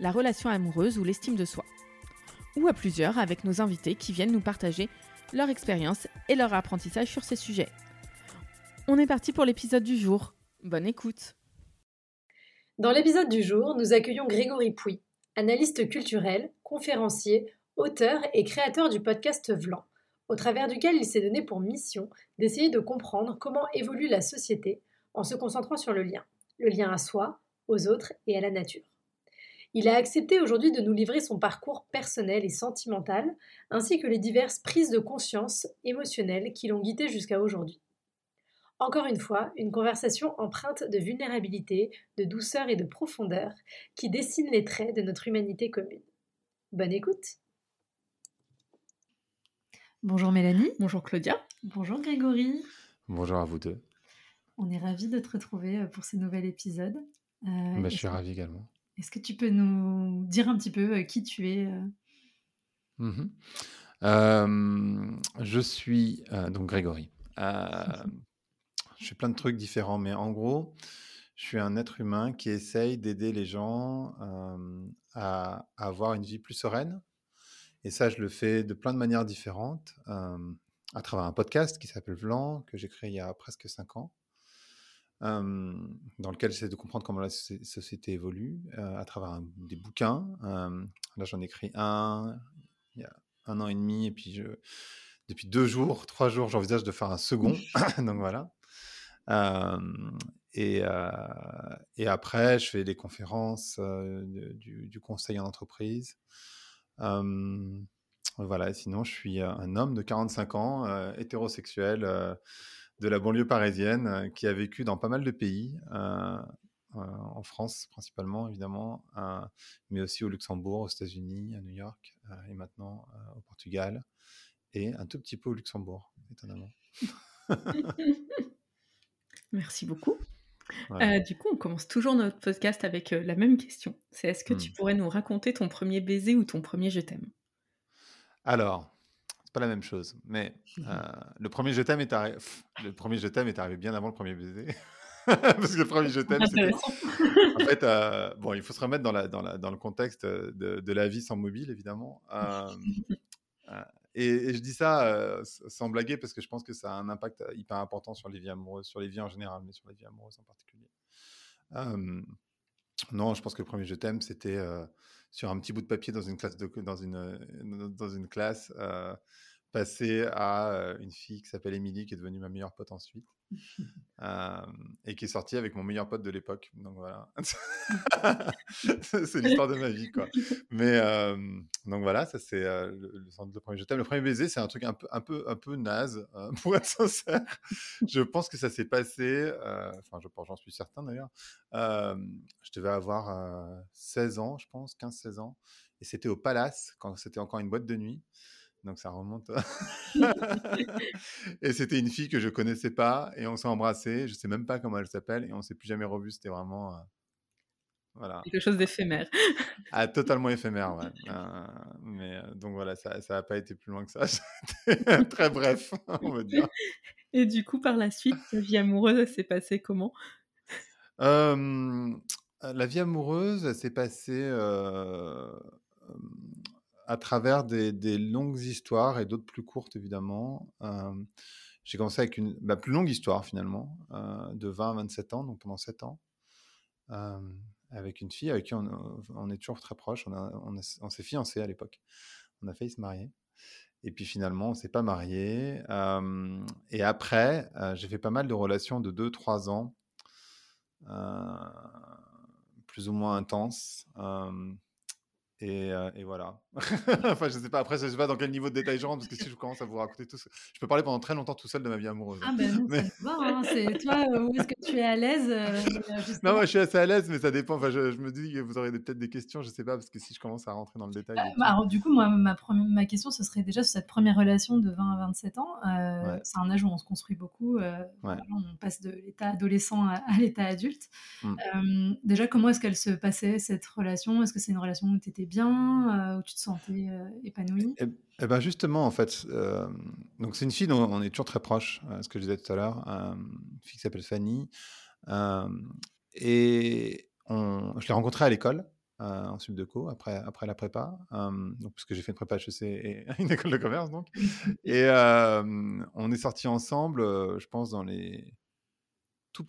la relation amoureuse ou l'estime de soi. Ou à plusieurs avec nos invités qui viennent nous partager leur expérience et leur apprentissage sur ces sujets. On est parti pour l'épisode du jour. Bonne écoute. Dans l'épisode du jour, nous accueillons Grégory Pouy, analyste culturel, conférencier, auteur et créateur du podcast Vlan, au travers duquel il s'est donné pour mission d'essayer de comprendre comment évolue la société en se concentrant sur le lien, le lien à soi, aux autres et à la nature. Il a accepté aujourd'hui de nous livrer son parcours personnel et sentimental, ainsi que les diverses prises de conscience émotionnelles qui l'ont guidé jusqu'à aujourd'hui. Encore une fois, une conversation empreinte de vulnérabilité, de douceur et de profondeur qui dessine les traits de notre humanité commune. Bonne écoute Bonjour Mélanie. Bonjour Claudia. Bonjour Grégory. Bonjour à vous deux. On est ravis de te retrouver euh, pour ce nouvel épisode. Euh, bah, je suis ravi également. Est-ce que tu peux nous dire un petit peu euh, qui tu es mmh Je suis donc Grégory. je fais plein de trucs différents, mais en gros, je suis un être humain qui essaye d'aider les gens à, avoir une vie plus sereine. Et ça, je le fais de plein de manières différentes, à travers un podcast qui s'appelle Vlan, que j'ai créé il y a presque cinq ans dans lequel j'essaie de comprendre comment la société évolue à travers des bouquins. là, j'en ai écrit un il y a un an et demi, et puis je, depuis deux jours, trois jours, j'envisage de faire un second. Donc voilà. Et, et, après, je fais des conférences, du, du, conseil en entreprise. voilà, sinon, je suis un homme de 45 ans, hétérosexuel de la banlieue parisienne euh, qui a vécu dans pas mal de pays, euh, euh, en France principalement évidemment, mais aussi au Luxembourg, aux États-Unis, à New York et maintenant au Portugal et un tout petit peu au Luxembourg, étonnamment. Merci beaucoup. du coup, on commence toujours notre podcast avec la même question. C'est est-ce que tu mmh. pourrais nous raconter ton premier baiser ou ton premier je t'aime? Alors, pas la même chose. Mais mmh euh, le premier je t'aime est arrivé. Le premier je t'aime est arrivé bien avant le premier baiser. Parce que le premier je t'aime, en fait, euh, bon, il faut se remettre dans, la, dans, la, dans le contexte de, de, la vie sans mobile, évidemment. Euh, et, je dis ça sans blaguer parce que je pense que ça a un impact hyper important sur les vies amoureuses, sur les vies en général, mais sur les vies amoureuses en particulier. non, je pense que le premier je t'aime, c'était sur un petit bout de papier dans une classe de, dans une, dans une classe passé à une fille qui s'appelle Émilie, qui est devenue ma meilleure pote ensuite, et qui est sortie avec mon meilleur pote de l'époque. Donc voilà, c'est l'histoire de ma vie, quoi. Mais donc voilà, ça c'est le, le, premier. Le premier baiser, c'est un truc un peu, un peu, un peu naze, pour être sincère. je pense que ça s'est passé, enfin, je j'en suis certain d'ailleurs. je devais avoir 16 ans, je pense, 15-16 ans, et c'était au Palace quand c'était encore une boîte de nuit. Donc ça remonte. et c'était une fille que je connaissais pas et on s'est embrassé. Je sais même pas comment elle s'appelle et on s'est plus jamais revu. C'était vraiment euh, voilà. Quelque chose d'éphémère. ah, totalement éphémère, ouais. Euh, mais euh, donc voilà, ça n'a pas été plus loin que ça. C'était très bref, on va dire. Et du coup, par la suite, ta vie amoureuse, s'est passée comment? La vie amoureuse, s'est passée à travers des, longues histoires et d'autres plus courtes, évidemment. j'ai commencé avec une plus longue histoire, finalement, de 20 à 27 ans, donc pendant 7 ans, avec une fille avec qui on, est toujours très proches. On, s'est fiancés à l'époque. On a failli se marier. Et puis finalement, on ne s'est pas marié. et après, j'ai fait pas mal de relations de 2-3 ans, plus ou moins intenses Et, euh, et, voilà. enfin, je sais pas. Après, je sais pas dans quel niveau de détail je rentre, parce que si je commence à vous raconter tout, je peux parler pendant très longtemps tout seul de ma vie amoureuse. Ah ben non, mais... va. Hein, c'est toi, où est-ce que tu es à l'aise euh, Non, moi, je suis assez à l'aise, mais ça dépend. Enfin, je, je me dis que vous aurez peut-être des questions, je sais pas, parce que si je commence à rentrer dans le détail. Bah, alors, du coup, moi, ma, ma question, ce serait déjà sur cette première relation de 20 à 27 ans. Euh, c'est un âge où on se construit beaucoup. on passe de l'état adolescent à, l'état adulte. Mmh. déjà, comment est-ce qu'elle se passait cette relation? Est-ce que c'est une relation où tu étais bien où tu te sentais euh, épanoui et, eh, eh ben justement, en fait, euh, donc c'est une fille dont on est toujours très proche, euh, ce que je disais tout à l'heure, une fille qui s'appelle Fanny. et on, je l'ai rencontrée à l'école, en subdeco, après, après la prépa, donc, parce que j'ai fait une prépa HEC et une école de commerce. Donc. Et on est sortis ensemble, je pense, dans les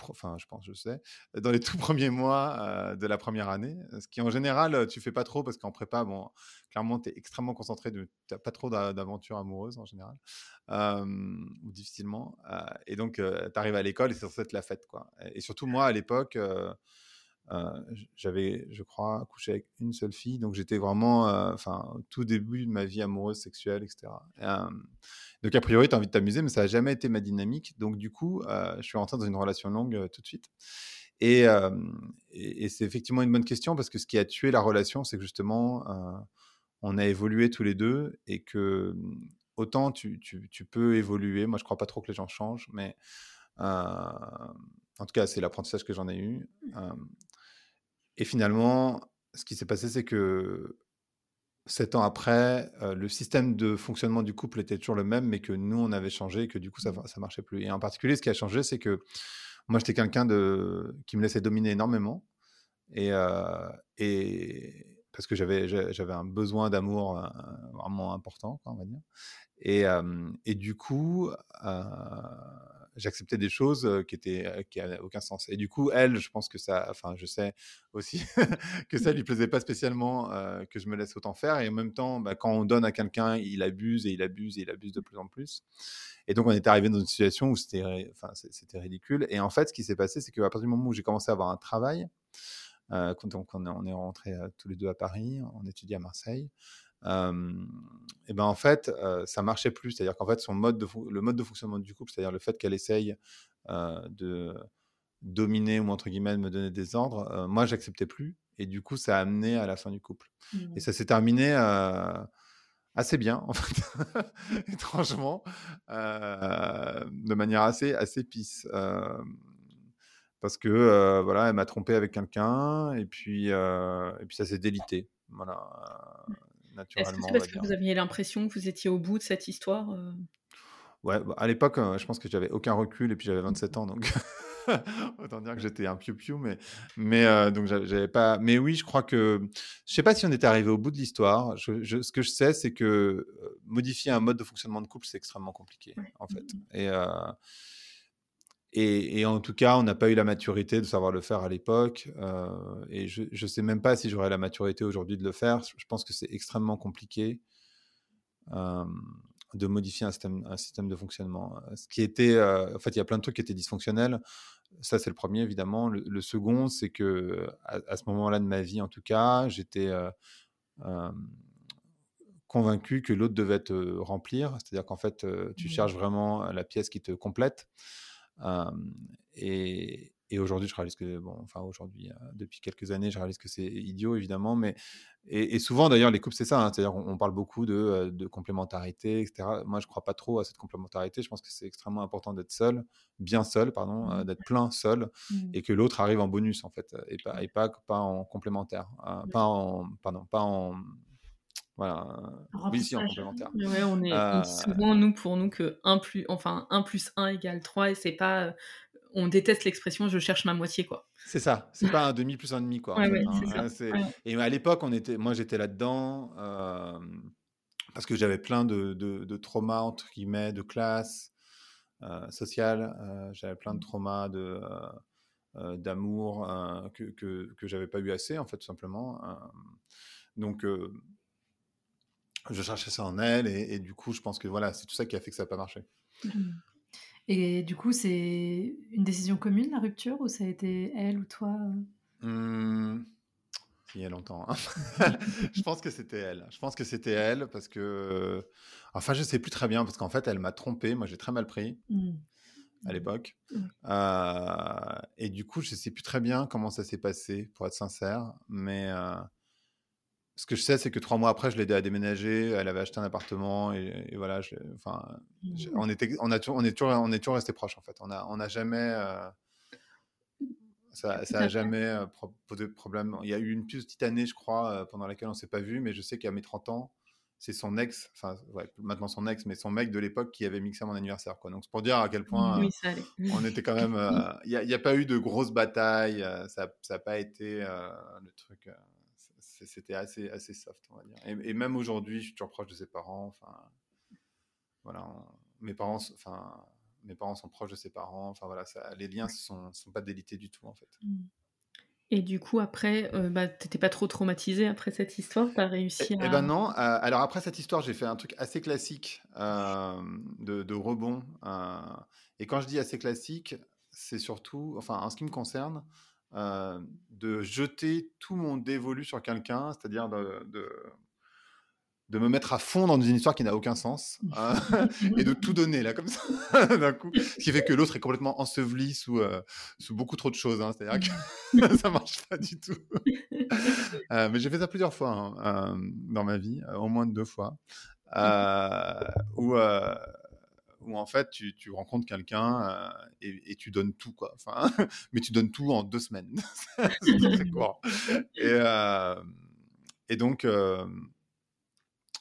enfin, je pense, je sais, dans les tout premiers mois de la première année, ce qui en général, tu fais pas trop parce qu'en prépa, bon, clairement, tu es extrêmement concentré, tu n'as pas trop d'aventures amoureuses en général, ou difficilement. et donc, tu arrives à l'école et c'est censé être la fête, quoi. Et, surtout, moi, à l'époque, j'avais, je crois, couché avec une seule fille, donc j'étais vraiment, enfin, tout début de ma vie amoureuse, sexuelle, etc. Donc, a priori, tu as envie de t'amuser, mais ça n'a jamais été ma dynamique. Donc, du coup, euh, je suis rentré dans une relation longue euh, tout de suite. Et, c'est effectivement une bonne question parce que ce qui a tué la relation, c'est que justement, euh, on a évolué tous les deux et que autant tu, tu, tu, peux évoluer. Moi, je ne crois pas trop que les gens changent, mais en tout cas, c'est l'apprentissage que j'en ai eu. Et finalement, ce qui s'est passé, c'est que sept ans après, le système de fonctionnement du couple était toujours le même, mais que nous, on avait changé et que du coup, ça ne mmh. marchait plus. Et en particulier, ce qui a changé, c'est que moi, j'étais quelqu'un de... qui me laissait dominer énormément. Et, et... parce que j'avais, j'avais un besoin d'amour vraiment important, on va dire. Et, et du coup, j'acceptais des choses qui étaient qui n'avaient aucun sens. Et du coup, elle, je pense que ça, enfin, je sais aussi que ça lui plaisait pas spécialement que je me laisse autant faire. Et en même temps, bah, quand on donne à quelqu'un, il abuse et il abuse et il abuse de plus en plus. Et donc, on était arrivé dans une situation où c'était, enfin, c'était ridicule. Et en fait, ce qui s'est passé, c'est qu'à partir du moment où j'ai commencé à avoir un travail, quand donc on, on est rentrés tous les deux à Paris, on étudiait à Marseille et ben en fait, ça marchait plus. C'est-à-dire qu'en fait, son mode de le mode de fonctionnement du couple, c'est-à-dire le fait qu'elle essaye de dominer ou entre guillemets de me donner des ordres, moi, j'acceptais plus. Et du coup, ça a amené à la fin du couple. Et mmh. ça s'est terminé assez bien, en fait, étrangement, de manière assez, assez pisse. parce que voilà, elle m'a trompé avec quelqu'un et puis, et puis ça s'est délité. Voilà. Est-ce que c'est parce que vous aviez l'impression que vous étiez au bout de cette histoire euh? Ouais, bah, à l'époque, euh, je pense que j'avais aucun recul et puis j'avais 27 ans, donc autant dire que j'étais un piou-piou, mais, mais euh, donc j'avais pas. Mais oui, je crois que je sais pas si on était arrivé au bout de l'histoire. Je, ce que je sais, c'est que modifier un mode de fonctionnement de couple, c'est extrêmement compliqué, en fait. Mmh et et, en tout cas, on n'a pas eu la maturité de savoir le faire à l'époque. Euh, et je ne sais même pas si j'aurais la maturité aujourd'hui de le faire. Je pense que c'est extrêmement compliqué euh, de modifier un système, un système, de fonctionnement. Ce qui était, euh, en fait, il y a plein de trucs qui étaient dysfonctionnels. Ça, c'est le premier, évidemment. Le, second, c'est que à, ce moment-là de ma vie, en tout cas, j'étais convaincu que l'autre devait te remplir. C'est-à-dire qu'en fait, tu mmh. cherches vraiment la pièce qui te complète et, aujourd'hui, je réalise que, bon, enfin aujourd'hui, depuis quelques années, je réalise que c'est idiot, évidemment, mais et, souvent d'ailleurs, les couples, c'est ça, hein, c'est-à-dire on, parle beaucoup de, de, complémentarité, etc. Moi, je crois pas trop à cette complémentarité. Je pense que c'est extrêmement important d'être seul, bien seul, pardon, mmh. d'être plein seul, mmh. et que l'autre arrive en bonus en fait, et pas, et pas, pas en complémentaire, hein, pas en, pardon, pas en voilà, oui, si, en complémentaire. Ouais, on est euh, souvent, nous, pour nous, que 1 plus, enfin, 1 plus 1 égale 3, et c'est pas. Euh, on déteste l'expression je cherche ma moitié, quoi. C'est ça, c'est pas un demi plus un demi, quoi. Ouais, hein. ça. Et à l'époque, on était, moi, j'étais là-dedans euh, parce que j'avais plein de, de, de, traumas, entre guillemets, de classe sociale. j'avais plein de mmh. traumas de. d'amour que, que, que j'avais pas eu assez en fait tout simplement donc je cherchais ça en elle et, du coup je pense que voilà c'est tout ça qui a fait que ça n'a pas marché. Mmh. Et du coup c'est une décision commune la rupture ou ça a été elle ou toi mmh. il y a longtemps. Hein. je pense que c'était elle. Je pense que c'était elle parce que. Enfin, je sais plus très bien parce qu'en fait, elle m'a trompé. Moi, j'ai très mal pris mmh. à l'époque. Mmh. Euh, et du coup, je sais plus très bien comment ça s'est passé, pour être sincère. Mais euh, ce que je sais, c'est que trois mois après, je l'ai aidé à déménager. Elle avait acheté un appartement et, voilà. enfin, mmh. on était, on a, on est toujours, on est toujours resté proches en fait. On a, on jamais. Euh, ça n'a jamais euh, posé de problème. Il y a eu une petite année, je crois, euh, pendant laquelle on ne s'est pas vu, mais je sais qu'à mes 30 ans, c'est son ex, enfin, ouais, maintenant son ex, mais son mec de l'époque qui avait mixé à mon anniversaire. Quoi. Donc, c'est pour dire à quel point on était quand même. Il n'y a, pas eu de grosses batailles, ça n'a pas été le truc. C'était assez, assez soft, on va dire. Et, même aujourd'hui, je suis toujours proche de ses parents. Enfin, voilà, mes parents, enfin, mes parents sont proches de ses parents. Enfin voilà, ça, les liens ne sont, sont, pas délités du tout en fait. Mmh. Et du coup, après, euh, bah, t'étais pas trop traumatisé après cette histoire T'as réussi eh, à... Eh ben non. Euh, alors après cette histoire, j'ai fait un truc assez classique euh, de, rebond. Euh, et quand je dis assez classique, c'est surtout, enfin en ce qui me concerne, de jeter tout mon dévolu sur quelqu'un, c'est-à-dire de, de me mettre à fond dans une histoire qui n'a aucun sens hein, et de tout donner là comme ça d'un coup, ce qui fait que l'autre est complètement enseveli sous, euh, sous beaucoup trop de choses. Hein, C'est-à-dire que ça marche pas du tout. Euh, mais j'ai fait ça plusieurs fois hein, euh, dans ma vie, au moins deux fois, où, où en fait tu, tu rencontres quelqu'un et, tu donnes tout quoi. Enfin, mais tu donnes tout en deux semaines. c'est court. Et, et donc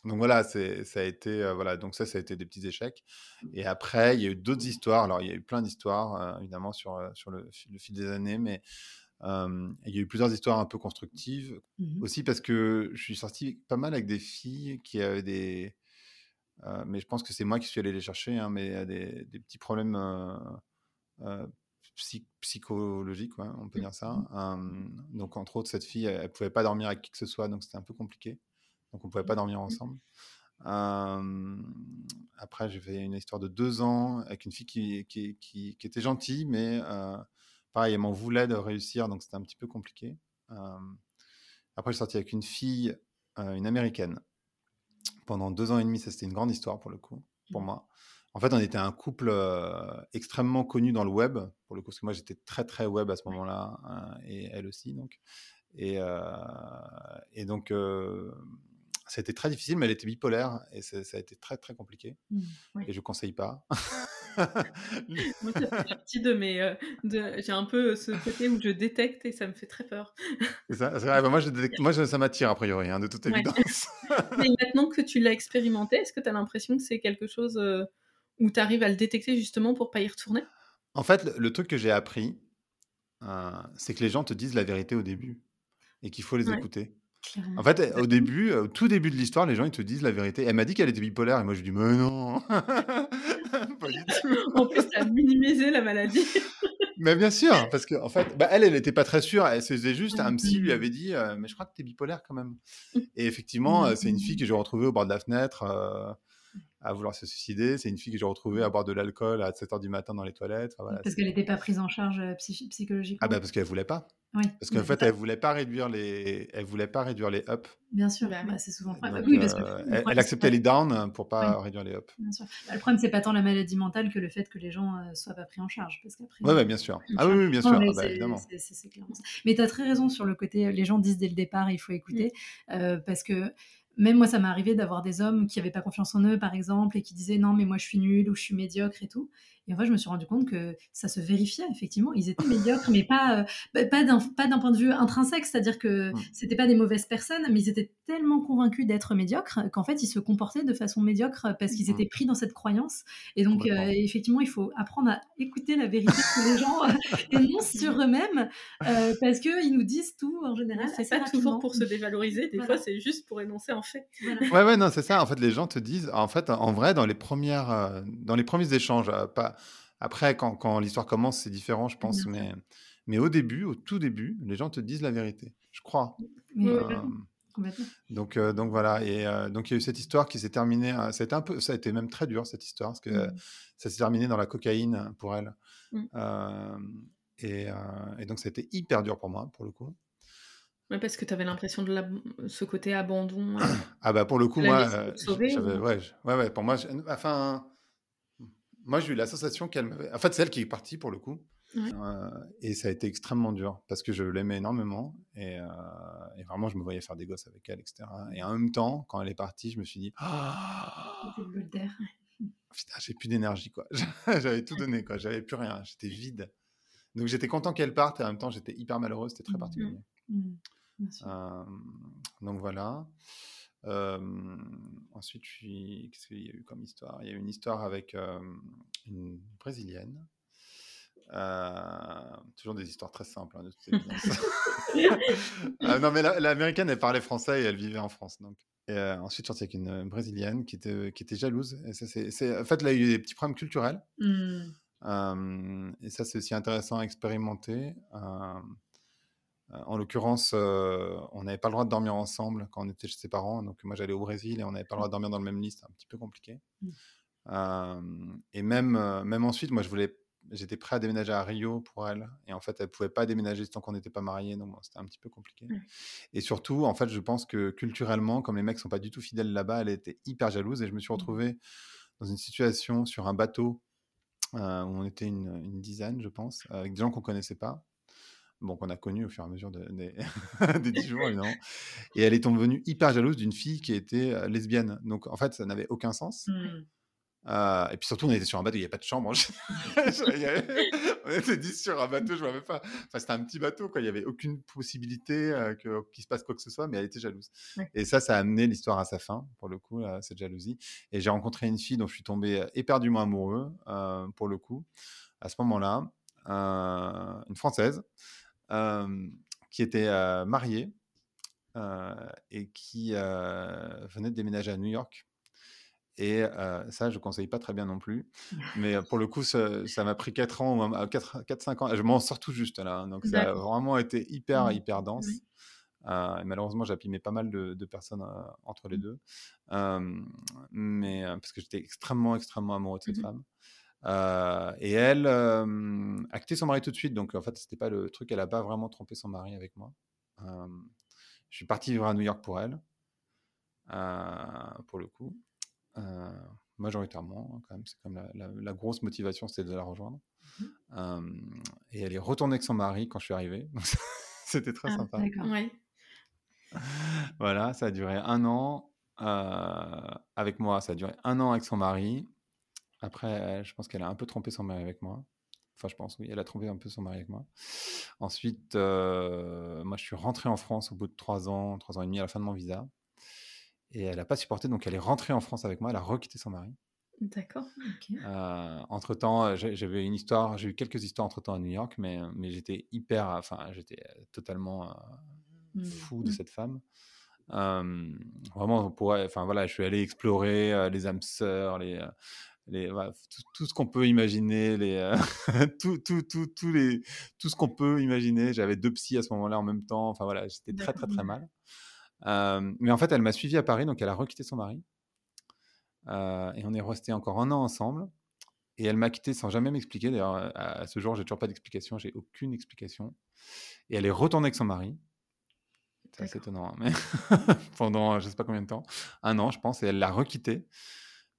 donc voilà, ça a été euh, voilà, donc ça, ça a été des petits échecs. Et après, il y a eu d'autres histoires. Alors, il y a eu plein d'histoires, euh, évidemment, sur, euh, sur le, fil des années, mais il y a eu plusieurs histoires un peu constructives. Mmh Aussi parce que je suis sorti pas mal avec des filles qui avaient des. Mais je pense que c'est moi qui suis allé les chercher, hein, mais des, des, petits problèmes psychologiques, on peut mmh dire ça. donc, entre autres, cette fille, elle ne pouvait pas dormir avec qui que ce soit, donc c'était un peu compliqué donc on ne pouvait pas dormir mmh. ensemble. après, j'ai fait une histoire de deux ans avec une fille qui, qui, qui, était gentille, mais pareil, elle m'en voulait de réussir, donc c'était un petit peu compliqué. après, j'ai sorti avec une fille, une américaine, pendant deux ans et demi. Ça, c'était une grande histoire pour le coup, pour mmh. moi. En fait, on était un couple extrêmement connu dans le web, pour le coup, parce que moi, j'étais très, très web à ce moment-là, hein, et elle aussi, donc. Et, et donc, c'était très difficile, mais elle était bipolaire et ça a été très très compliqué. Mmh, et je ne conseille pas. Moi, ça fait partie de mes. Euh, j'ai un peu ce côté où je détecte et ça me fait très peur. ça, bah, moi, je moi ça m'attire a priori, hein, de toute évidence. mais maintenant que tu l'as expérimenté, est-ce que tu as l'impression que c'est quelque chose euh, où tu arrives à le détecter justement pour pas y retourner? En fait, le, truc que j'ai appris, euh, c'est que les gens te disent la vérité au début et qu'il faut les écouter. En fait, au début, au tout début de l'histoire, les gens ils te disent la vérité. Elle m'a dit qu'elle était bipolaire et moi je dis mais non, pas du tout. en plus, tu as minimisé la maladie. mais bien sûr, parce qu'en en fait, bah, elle, elle n'était pas très sûre. Elle se faisait juste, un psy lui avait dit, euh, mais je crois que tu es bipolaire quand même. Et effectivement, euh, c'est une fille que j'ai retrouvée au bord de la fenêtre. Euh, à vouloir se suicider. C'est une fille que j'ai retrouvée à boire de l'alcool à 7h du matin dans les toilettes. parce qu'elle n'était pas prise en charge psychologiquement. Ah bah parce qu'elle voulait pas. Parce qu'en fait, elle voulait pas réduire les, elle voulait pas réduire les ups. Bien sûr, bah, bah, c'est souvent. Donc, oui, parce que euh, elle, acceptait les downs pour pas réduire les ups. Bien sûr. Bah, le problème, c'est pas tant la maladie mentale que le fait que les gens euh, soient pas pris en charge, parce qu'après. Ouais, bien sûr. Ah oui, bien sûr, ah, évidemment. Clairement ça. Mais tu as très raison sur le côté. Les gens disent dès le départ, il faut écouter, mm. euh, parce que même moi, ça m'est arrivé d'avoir des hommes qui n'avaient pas confiance en eux, par exemple, et qui disaient non, mais moi je suis nul ou je suis médiocre et tout. Et en fait, je me suis rendu compte que ça se vérifiait, effectivement. Ils étaient médiocres, mais pas, euh, bah, pas d'un point de vue intrinsèque, c'est-à-dire que mmh. c'était pas des mauvaises personnes, mais ils étaient tellement convaincus d'être médiocres qu'en fait, ils se comportaient de façon médiocre parce qu'ils mmh. étaient pris dans cette croyance. Et donc, euh, effectivement, il faut apprendre à écouter la vérité que les gens euh, énoncent sur eux-mêmes parce qu'ils nous disent tout en général. C'est pas toujours pour se dévaloriser, des fois, c'est juste pour énoncer en fait. Ouais, ouais, non, c'est ça. En fait, les gens te disent, en fait, en vrai, dans les premières, dans les premiers échanges, pas après, quand, l'histoire commence, c'est différent, je pense. Mais, mais au début, au tout début, les gens te disent la vérité, je crois. Euh, donc, euh, donc voilà. Et euh, donc il y a eu cette histoire qui s'est terminée. ça, a un peu, ça a été même très dur cette histoire parce que mmh. ça s'est terminé dans la cocaïne pour elle. Mmh. Et, et, donc ça a été hyper dur pour moi pour le coup. Ouais, parce que tu avais l'impression de ce côté abandon. ah bah pour le coup, moi, ouais, ouais, ouais, pour moi, enfin, moi j'ai eu la sensation qu'elle m'avait. En fait, c'est elle qui est partie pour le coup. Euh, et ça a été extrêmement dur parce que je l'aimais énormément et, euh, et, vraiment je me voyais faire des gosses avec elle, etc. Et en même temps, quand elle est partie, je me suis dit, ah, putain, j'ai plus d'énergie quoi. j'avais tout donné quoi, j'avais plus rien, j'étais vide. Donc j'étais content qu'elle parte et en même temps j'étais hyper malheureux, c'était très mmh, particulier. Mmh, mmh, euh, donc voilà. Ensuite, qu'est-ce qu'il y a eu comme histoire? Il y a eu une histoire avec une brésilienne euh, toujours des histoires très simples, hein, de toute euh, non, mais l'américaine, elle parlait français et elle vivait en France. Donc. Et euh, ensuite, je suis avec une, brésilienne qui était, qui était jalouse. Et ça, c'est, en fait, là, il y a eu des petits problèmes culturels. Mmh. et ça, c'est aussi intéressant à expérimenter. En l'occurrence, on n'avait pas le droit de dormir ensemble quand on était chez ses parents. Donc, moi, j'allais au Brésil et on n'avait pas le droit de dormir dans le même lit. C'était un petit peu compliqué. Mmh. et même, même ensuite, moi, je voulais j'étais prêt à déménager à Rio pour elle. Et en fait, elle pouvait pas déménager tant qu'on n'était pas mariés. Donc, c'était un petit peu compliqué. Et surtout, en fait, je pense que culturellement, comme les mecs sont pas du tout fidèles là-bas, elle était hyper jalouse. Et je me suis mmh. retrouvé dans une situation sur un bateau euh, où on était une, dizaine, je pense, avec des gens qu'on connaissait pas. Bon, qu'on a connu au fur et à mesure des, des 10 jours, évidemment. Et elle est devenue hyper jalouse d'une fille qui était euh, lesbienne. Donc, en fait, ça n'avait aucun sens. Mmh. Euh, et puis surtout, on était sur un bateau, il n'y avait pas de chambre. on était 10 sur un bateau, je ne même pas. Enfin, c'était un petit bateau, quoi. il n'y avait aucune possibilité euh, qu'il se passe quoi que ce soit, mais elle était jalouse. Et ça, ça a amené l'histoire à sa fin, pour le coup, cette jalousie. Et j'ai rencontré une fille dont je suis tombé éperdument amoureux, pour le coup, à ce moment-là, une Française, qui était mariée et qui venait de déménager à New York et ça, je ne conseille pas très bien non plus. Mais pour le coup, ça m'a pris 4 ans, 4-5 ans. Je m'en sors tout juste là. Hein, donc ça a vraiment été hyper, mmh. hyper dense. et malheureusement, j'ai pas mal de, personnes entre les mmh. deux. mais parce que j'étais extrêmement, extrêmement amoureux de cette mmh femme. Et elle a quitté son mari tout de suite. Donc en fait, c'était pas le truc. Elle n'a pas vraiment trompé son mari avec moi. je suis parti vivre à New York pour elle. pour le coup. Euh, majoritairement, hein, quand même, c'est comme la, grosse motivation, c'était de la rejoindre. Mmh et elle est retournée avec son mari quand je suis arrivé. c'était très ah, sympa. voilà, ça a duré un an euh, avec moi. Ça a duré un an avec son mari. Après, je pense qu'elle a un peu trompé son mari avec moi. Enfin, je pense, oui, elle a trompé un peu son mari avec moi. Ensuite, euh, moi, je suis rentré en France au bout de trois ans, trois ans et demi à la fin de mon visa. Et elle n'a pas supporté, donc elle est rentrée en France avec moi, elle a requitté son mari. D'accord. Euh, entre temps, euh, j'avais une histoire, j'ai eu quelques histoires entre temps à New York, mais, mais j'étais hyper, enfin, j'étais totalement euh, mmh. fou de mmh. cette femme. vraiment, pour, enfin voilà, je suis allé explorer les âmes sœurs, les, les, tout, ce qu'on peut imaginer, les, tout, tout, tout, tout, les, tout ce qu'on peut imaginer. J'avais deux psys à ce moment-là en même temps. Enfin voilà, j'étais très, très, très mal mais en fait, elle m'a suivi à Paris, donc elle a requitté son mari. et on est resté encore un an ensemble. Et elle m'a quitté sans jamais m'expliquer. D'ailleurs, à, ce jour, j'ai toujours pas d'explication. J'ai aucune explication. Et elle est retournée avec son mari. C'est assez étonnant, hein, mais pendant je sais pas combien de temps, un an, je pense, et elle l'a requitté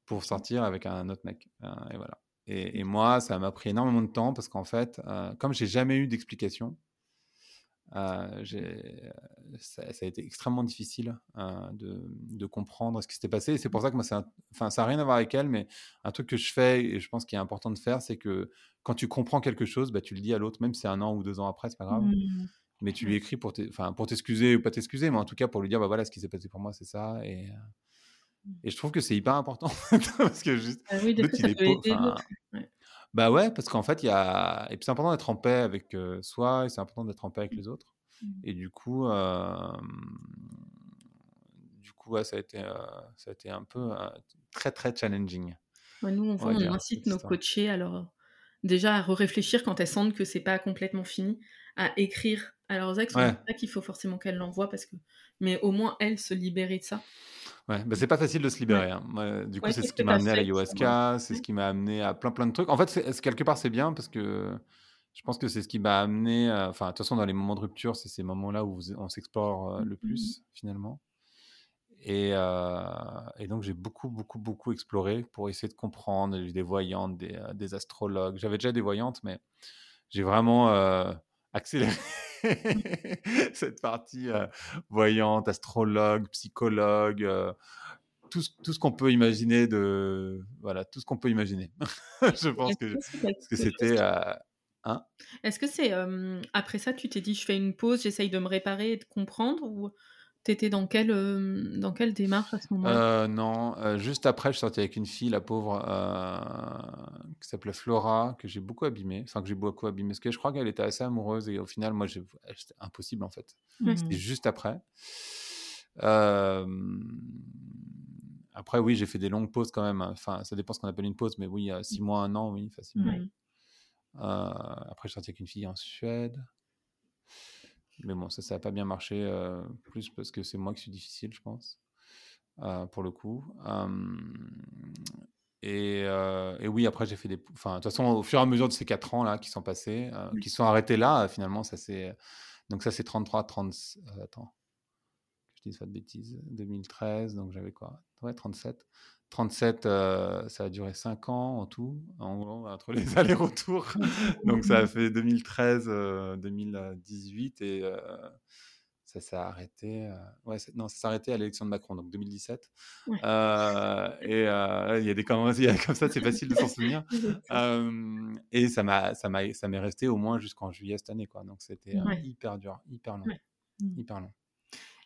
pour sortir avec un autre mec. et voilà. Et, moi, ça m'a pris énormément de temps parce qu'en fait, comme j'ai jamais eu d'explication, euh, ça, ça, a été extrêmement difficile euh, de, de, comprendre ce qui s'était passé. Et c'est pour ça que moi, enfin, ça n'a rien à voir avec elle, mais un truc que je fais et je pense qu'il est important de faire, c'est que quand tu comprends quelque chose, bah, tu le dis à l'autre, même si c'est un an ou deux ans après, c'est pas grave. Mmh. Mais tu lui écris pour t'excuser ou pas t'excuser, mais en tout cas pour lui dire bah, voilà, ce qui s'est passé pour moi, c'est ça. Et, euh. Et je trouve que c'est hyper important parce que juste, ah oui, de il est bah ouais, parce qu'en fait, il y a. Et puis c'est important d'être en paix avec soi et c'est important d'être en paix avec les autres. Mmh. Et du coup, du coup ça, a été, ça a été un peu très, très challenging. nous, on, on, incite nos coachés alors déjà à réfléchir quand elles sentent que c'est pas complètement fini, à écrire à leurs ex. Ouais. pas qu'il faut forcément qu'elles l'envoient parce que, mais au moins elles se libérer de ça. Ouais, bah c'est pas facile de se libérer. Hein. du coup, c'est ce qui m'a amené à l'ayahuasca, c'est ce qui m'a amené à plein plein de trucs. En fait, quelque part, c'est bien parce que Je pense que c'est ce qui m'a amené, enfin, de toute façon, dans les moments de rupture, c'est ces moments-là où on s'explore le mmh plus, finalement. Et, et, donc, j'ai beaucoup, beaucoup, beaucoup exploré pour essayer de comprendre. J'ai des voyantes, des, des astrologues. J'avais déjà des voyantes, mais j'ai vraiment accéléré cette partie voyante, astrologue, psychologue, tout, tout, ce qu'on peut imaginer de voilà tout ce qu'on peut imaginer. je pense que, que c'était hein? Est-ce que c'est après ça tu t'es dit je fais une pause, j'essaye de me réparer et de comprendre ou T'étais dans quelle, euh, dans quelle démarche à ce moment-là? Euh, Non, euh, juste après, je suis sorti avec une fille, la pauvre, qui s'appelait Flora, que j'ai beaucoup abîmée. Enfin, que j'ai beaucoup abîmée. Parce que je crois qu'elle était assez amoureuse et au final, moi, c'était impossible en fait. C'était juste après. Après, oui, j'ai fait des longues pauses quand même. Enfin, ça dépend ce qu'on appelle une pause, mais oui, six mois, un an, oui, facilement. après, je suis sorti avec une fille en Suède. Mais bon, ça, ça n'a pas bien marché, euh, plus parce que c'est moi qui suis difficile, je pense, euh, pour le coup. Et, euh, et, oui, après, j'ai fait des. Enfin, de toute façon, au fur et à mesure de ces quatre ans-là qui sont passés, qui sont arrêtés là, finalement, ça c'est. Donc, ça, c'est 33, 30. attends. Je dis pas de bêtises. 2013, donc j'avais quoi? Ouais, 37. 37, euh, ça a duré 5 ans en tout, en entre les allers-retours. Donc ça a fait 2013, 2018 euh, et euh, ça s'est arrêté. ouais, non, ça s'est arrêté à l'élection de Macron, donc 2017. et il y a des commentaires comme ça, c'est facile de s'en souvenir. et ça m'a, ça m'a, ça m'est resté au moins jusqu'en juillet cette année, quoi. Donc c'était hyper dur, hyper long, mmh. hyper long.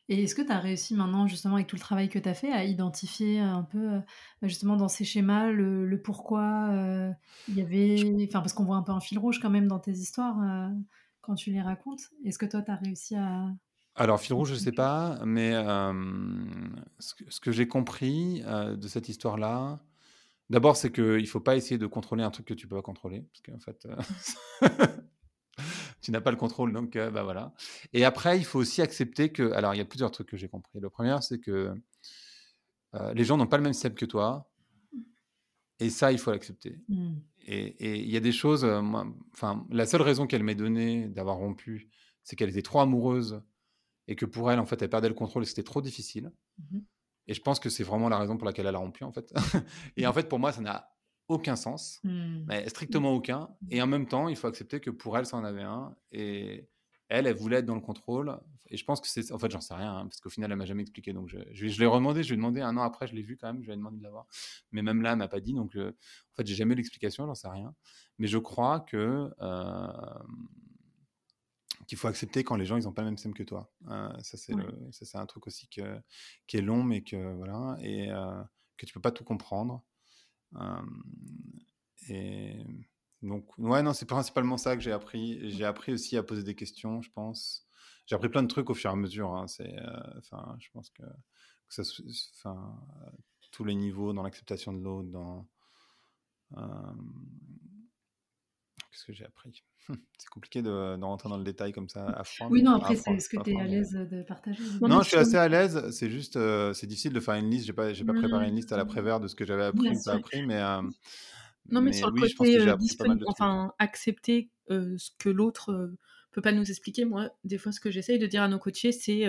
Et est-ce que tu as réussi maintenant, justement, avec tout le travail que tu as fait, à identifier un peu, euh, justement, dans ces schémas, le, pourquoi euh, il y avait. Enfin, parce qu'on voit un peu un fil rouge quand même dans tes histoires euh, quand tu les racontes. Est-ce que toi, tu as réussi à. Alors, fil rouge, je ne sais pas, mais ce que, j'ai compris de cette histoire-là, d'abord, c'est qu'il ne faut pas essayer de contrôler un truc que tu ne peux pas contrôler. Parce qu'en fait. tu n'as pas le contrôle, donc euh, bah voilà. Et après, il faut aussi accepter que, alors il y a plusieurs trucs que j'ai compris. Le premier, c'est que euh, les gens n'ont pas le même système que toi, et ça, il faut l'accepter. Mmh. Et il y a des choses, enfin, la seule raison qu'elle m'ait donnée d'avoir rompu, c'est qu'elle était trop amoureuse et que pour elle, en fait, elle perdait le contrôle et c'était trop difficile. Mmh et je pense que c'est vraiment la raison pour laquelle elle a rompu, en fait. et en fait, pour moi, ça n'a aucun sens, mmh. mais strictement aucun. Et en même temps, il faut accepter que pour elle, ça en avait un. Et elle, elle voulait être dans le contrôle. Et je pense que c'est. En fait, j'en sais rien, hein, parce qu'au final, elle m'a jamais expliqué. Donc, je, je, je l'ai redemandé. Je lui ai demandé un an après, je l'ai vu quand même. Je lui ai demandé de l'avoir. Mais même là, elle m'a pas dit. Donc, en fait, j'ai jamais l'explication. J'en sais rien. Mais je crois que. Euh, qu'il faut accepter quand les gens ils n'ont pas le même système que toi. Euh, ça c'est c'est un truc aussi que, qui est long mais que voilà et euh, que tu peux pas tout comprendre et donc, ouais, non, c'est principalement ça que j'ai appris. J'ai appris aussi à poser des questions, je pense. J'ai appris plein de trucs au fur et à mesure. Hein. C'est, enfin, je pense que, que tous les niveaux dans l'acceptation de l'autre, dans qu'est-ce que j'ai appris C'est compliqué de, rentrer dans le détail comme ça à fond. Oui, non, après, c'est ce que tu es à l'aise de partager. Non, je suis assez à l'aise. C'est juste, euh, c'est difficile de faire une liste. Je n'ai pas, pas préparé une liste à la prévère de ce que j'avais appris ou pas appris, mais. Euh, non, mais, sur le côté euh, enfin, accepter ce que l'autre peut pas nous expliquer. Moi, des fois, ce que j'essaye de dire à nos coachés, c'est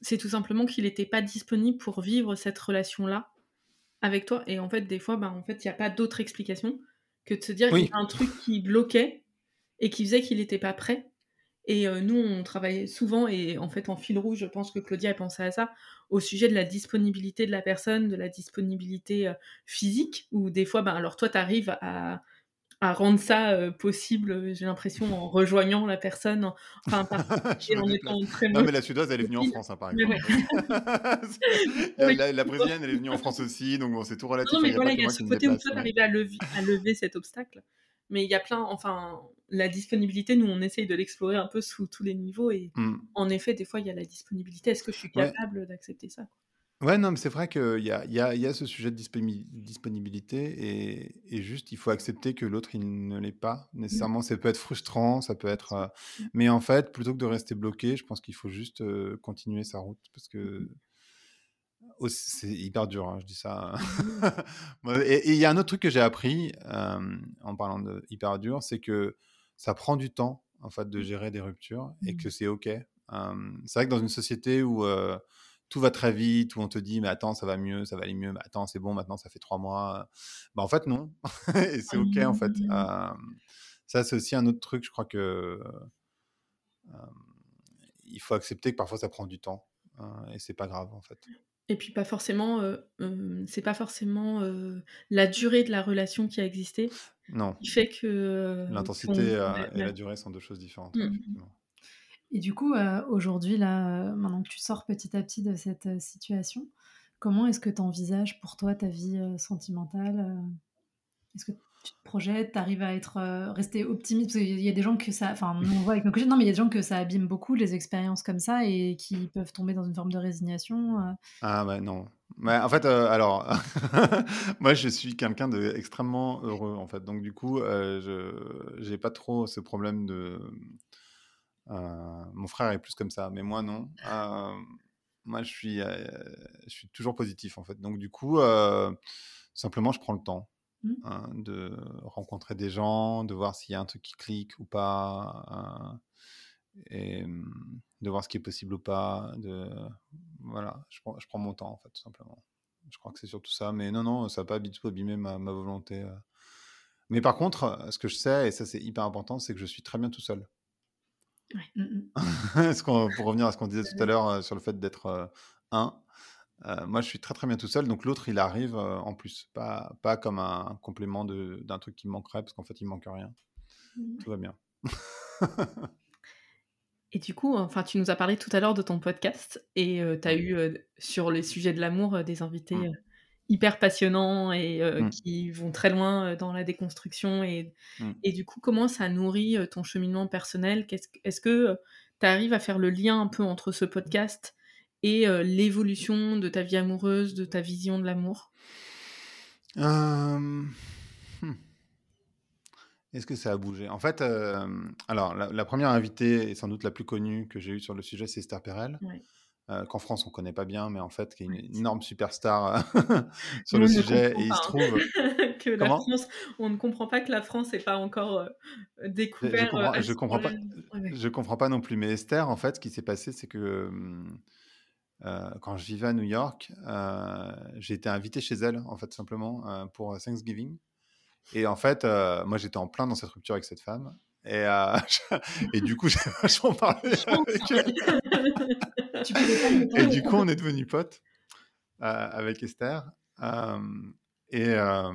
c'est tout simplement qu'il n'était pas disponible pour vivre cette relation-là avec toi. Et en fait, des fois, bah, en fait, il n'y a pas d'autre explication que de se dire qu'il y a un truc qui bloquait et qui faisait qu'il n'était pas prêt. Et euh, nous, on travaillait souvent, et en fait, en fil rouge, je pense que Claudia a pensé à ça, au sujet de la disponibilité de la personne, de la disponibilité euh, physique, où des fois, ben, alors toi, tu arrives à, à rendre ça euh, possible, j'ai l'impression, en rejoignant la personne, enfin, en étant très Non, mais la Suédoise, elle est venue en France, hein, par exemple. la, la, Brésilienne, elle est venue en France aussi, donc bon, c'est tout relatif. Non, mais voilà, il y a ce côté où toi, tu arrives à lever, à lever cet obstacle. Mais il y a plein, enfin, la disponibilité, nous, on essaye de l'explorer un peu sous tous les niveaux. Et mmh. en effet, des fois, il y a la disponibilité. Est-ce que je suis capable d'accepter ça Ouais, non, mais c'est vrai qu'il y a, y, a, y a, ce sujet de disponibilité et, juste, il faut accepter que l'autre, il ne l'est pas. Nécessairement, ça peut être frustrant, ça peut être. Euh, mais en fait, plutôt que de rester bloqué, je pense qu'il faut juste euh, continuer sa route parce que mmh c'est hyper dur, hein, je dis ça. et il y a un autre truc que j'ai appris en parlant de hyper dur, c'est que ça prend du temps en fait de mmh. gérer des ruptures et mmh. que c'est ok. c'est vrai que dans une société où tout va très vite, où on te dit mais attends ça va mieux, ça va aller mieux, mais attends c'est bon maintenant ça fait trois mois, bah en fait non et c'est ok en fait. Mmh. ça c'est aussi un autre truc, je crois que il faut accepter que parfois ça prend du temps et c'est pas grave en fait. Et puis pas forcément, c'est pas forcément la durée de la relation qui a existé. Non. Qui fait que. L'intensité et la durée sont deux choses différentes. Mmh. Et du coup, aujourd'hui, là, maintenant que tu sors petit à petit de cette situation, comment est-ce que tu envisages pour toi ta vie sentimentale Est-ce que tu te projettes, tu arrives à être euh, rester optimiste? Parce qu'il y a des gens que ça enfin on voit avec nos non mais il y a des gens que ça abîme beaucoup les expériences comme ça et qui peuvent tomber dans une forme de résignation. Euh. Ah bah non. Mais en fait euh, alors moi je suis quelqu'un d'extrêmement heureux en fait. Donc du coup je j'ai pas trop ce problème de mon frère est plus comme ça mais moi non. moi je suis je suis toujours positif en fait. Donc du coup simplement je prends le temps. Mmh. Hein, de rencontrer des gens, de voir s'il y a un truc qui clique ou pas, et mmh, de voir ce qui est possible ou pas. De, voilà, je prends, je prends mon temps en fait, tout simplement. Je crois que c'est surtout ça, mais non, non, ça n'a pas du tout abîmé ma, ma volonté. Euh. Mais par contre, ce que je sais, et ça c'est hyper important, c'est que je suis très bien tout seul. Mmh, pour revenir à ce qu'on disait tout à l'heure euh, sur le fait d'être un, euh, moi, je suis très très bien tout seul, donc l'autre, il arrive euh, en plus, pas, pas comme un complément d'un truc qui me manquerait, parce qu'en fait, il manque rien. Mmh. Tout va bien. et du coup, enfin, tu nous as parlé tout à l'heure de ton podcast, et euh, tu as eu sur les sujets de l'amour des invités mmh. Hyper passionnants et mmh. qui vont très loin dans la déconstruction. Et, et du coup, comment ça nourrit ton cheminement personnel? Est-ce que tu arrives à faire le lien un peu entre ce podcast et l'évolution de ta vie amoureuse, de ta vision de l'amour? Hmm. Est-ce que ça a bougé? En fait, alors la, première invitée et sans doute la plus connue que j'ai eue sur le sujet, c'est Esther Perel. Qu'en France on connaît pas bien, mais en fait qui est une énorme superstar sur le sujet. Et il se trouve que la France, on ne comprend pas que la France n'est pas encore découvert. Je, comprends, comprends pas, je comprends pas non plus. Mais Esther, en fait, ce qui s'est passé, c'est que euh, quand je vivais à New York, euh, j'ai été invité chez elle, en fait, simplement, euh, pour Thanksgiving. Et en fait, moi, j'étais en plein dans cette rupture avec cette femme. Et, et du coup, j'ai vachement parlé avec elle. Et du coup, on est devenus potes avec Esther. et je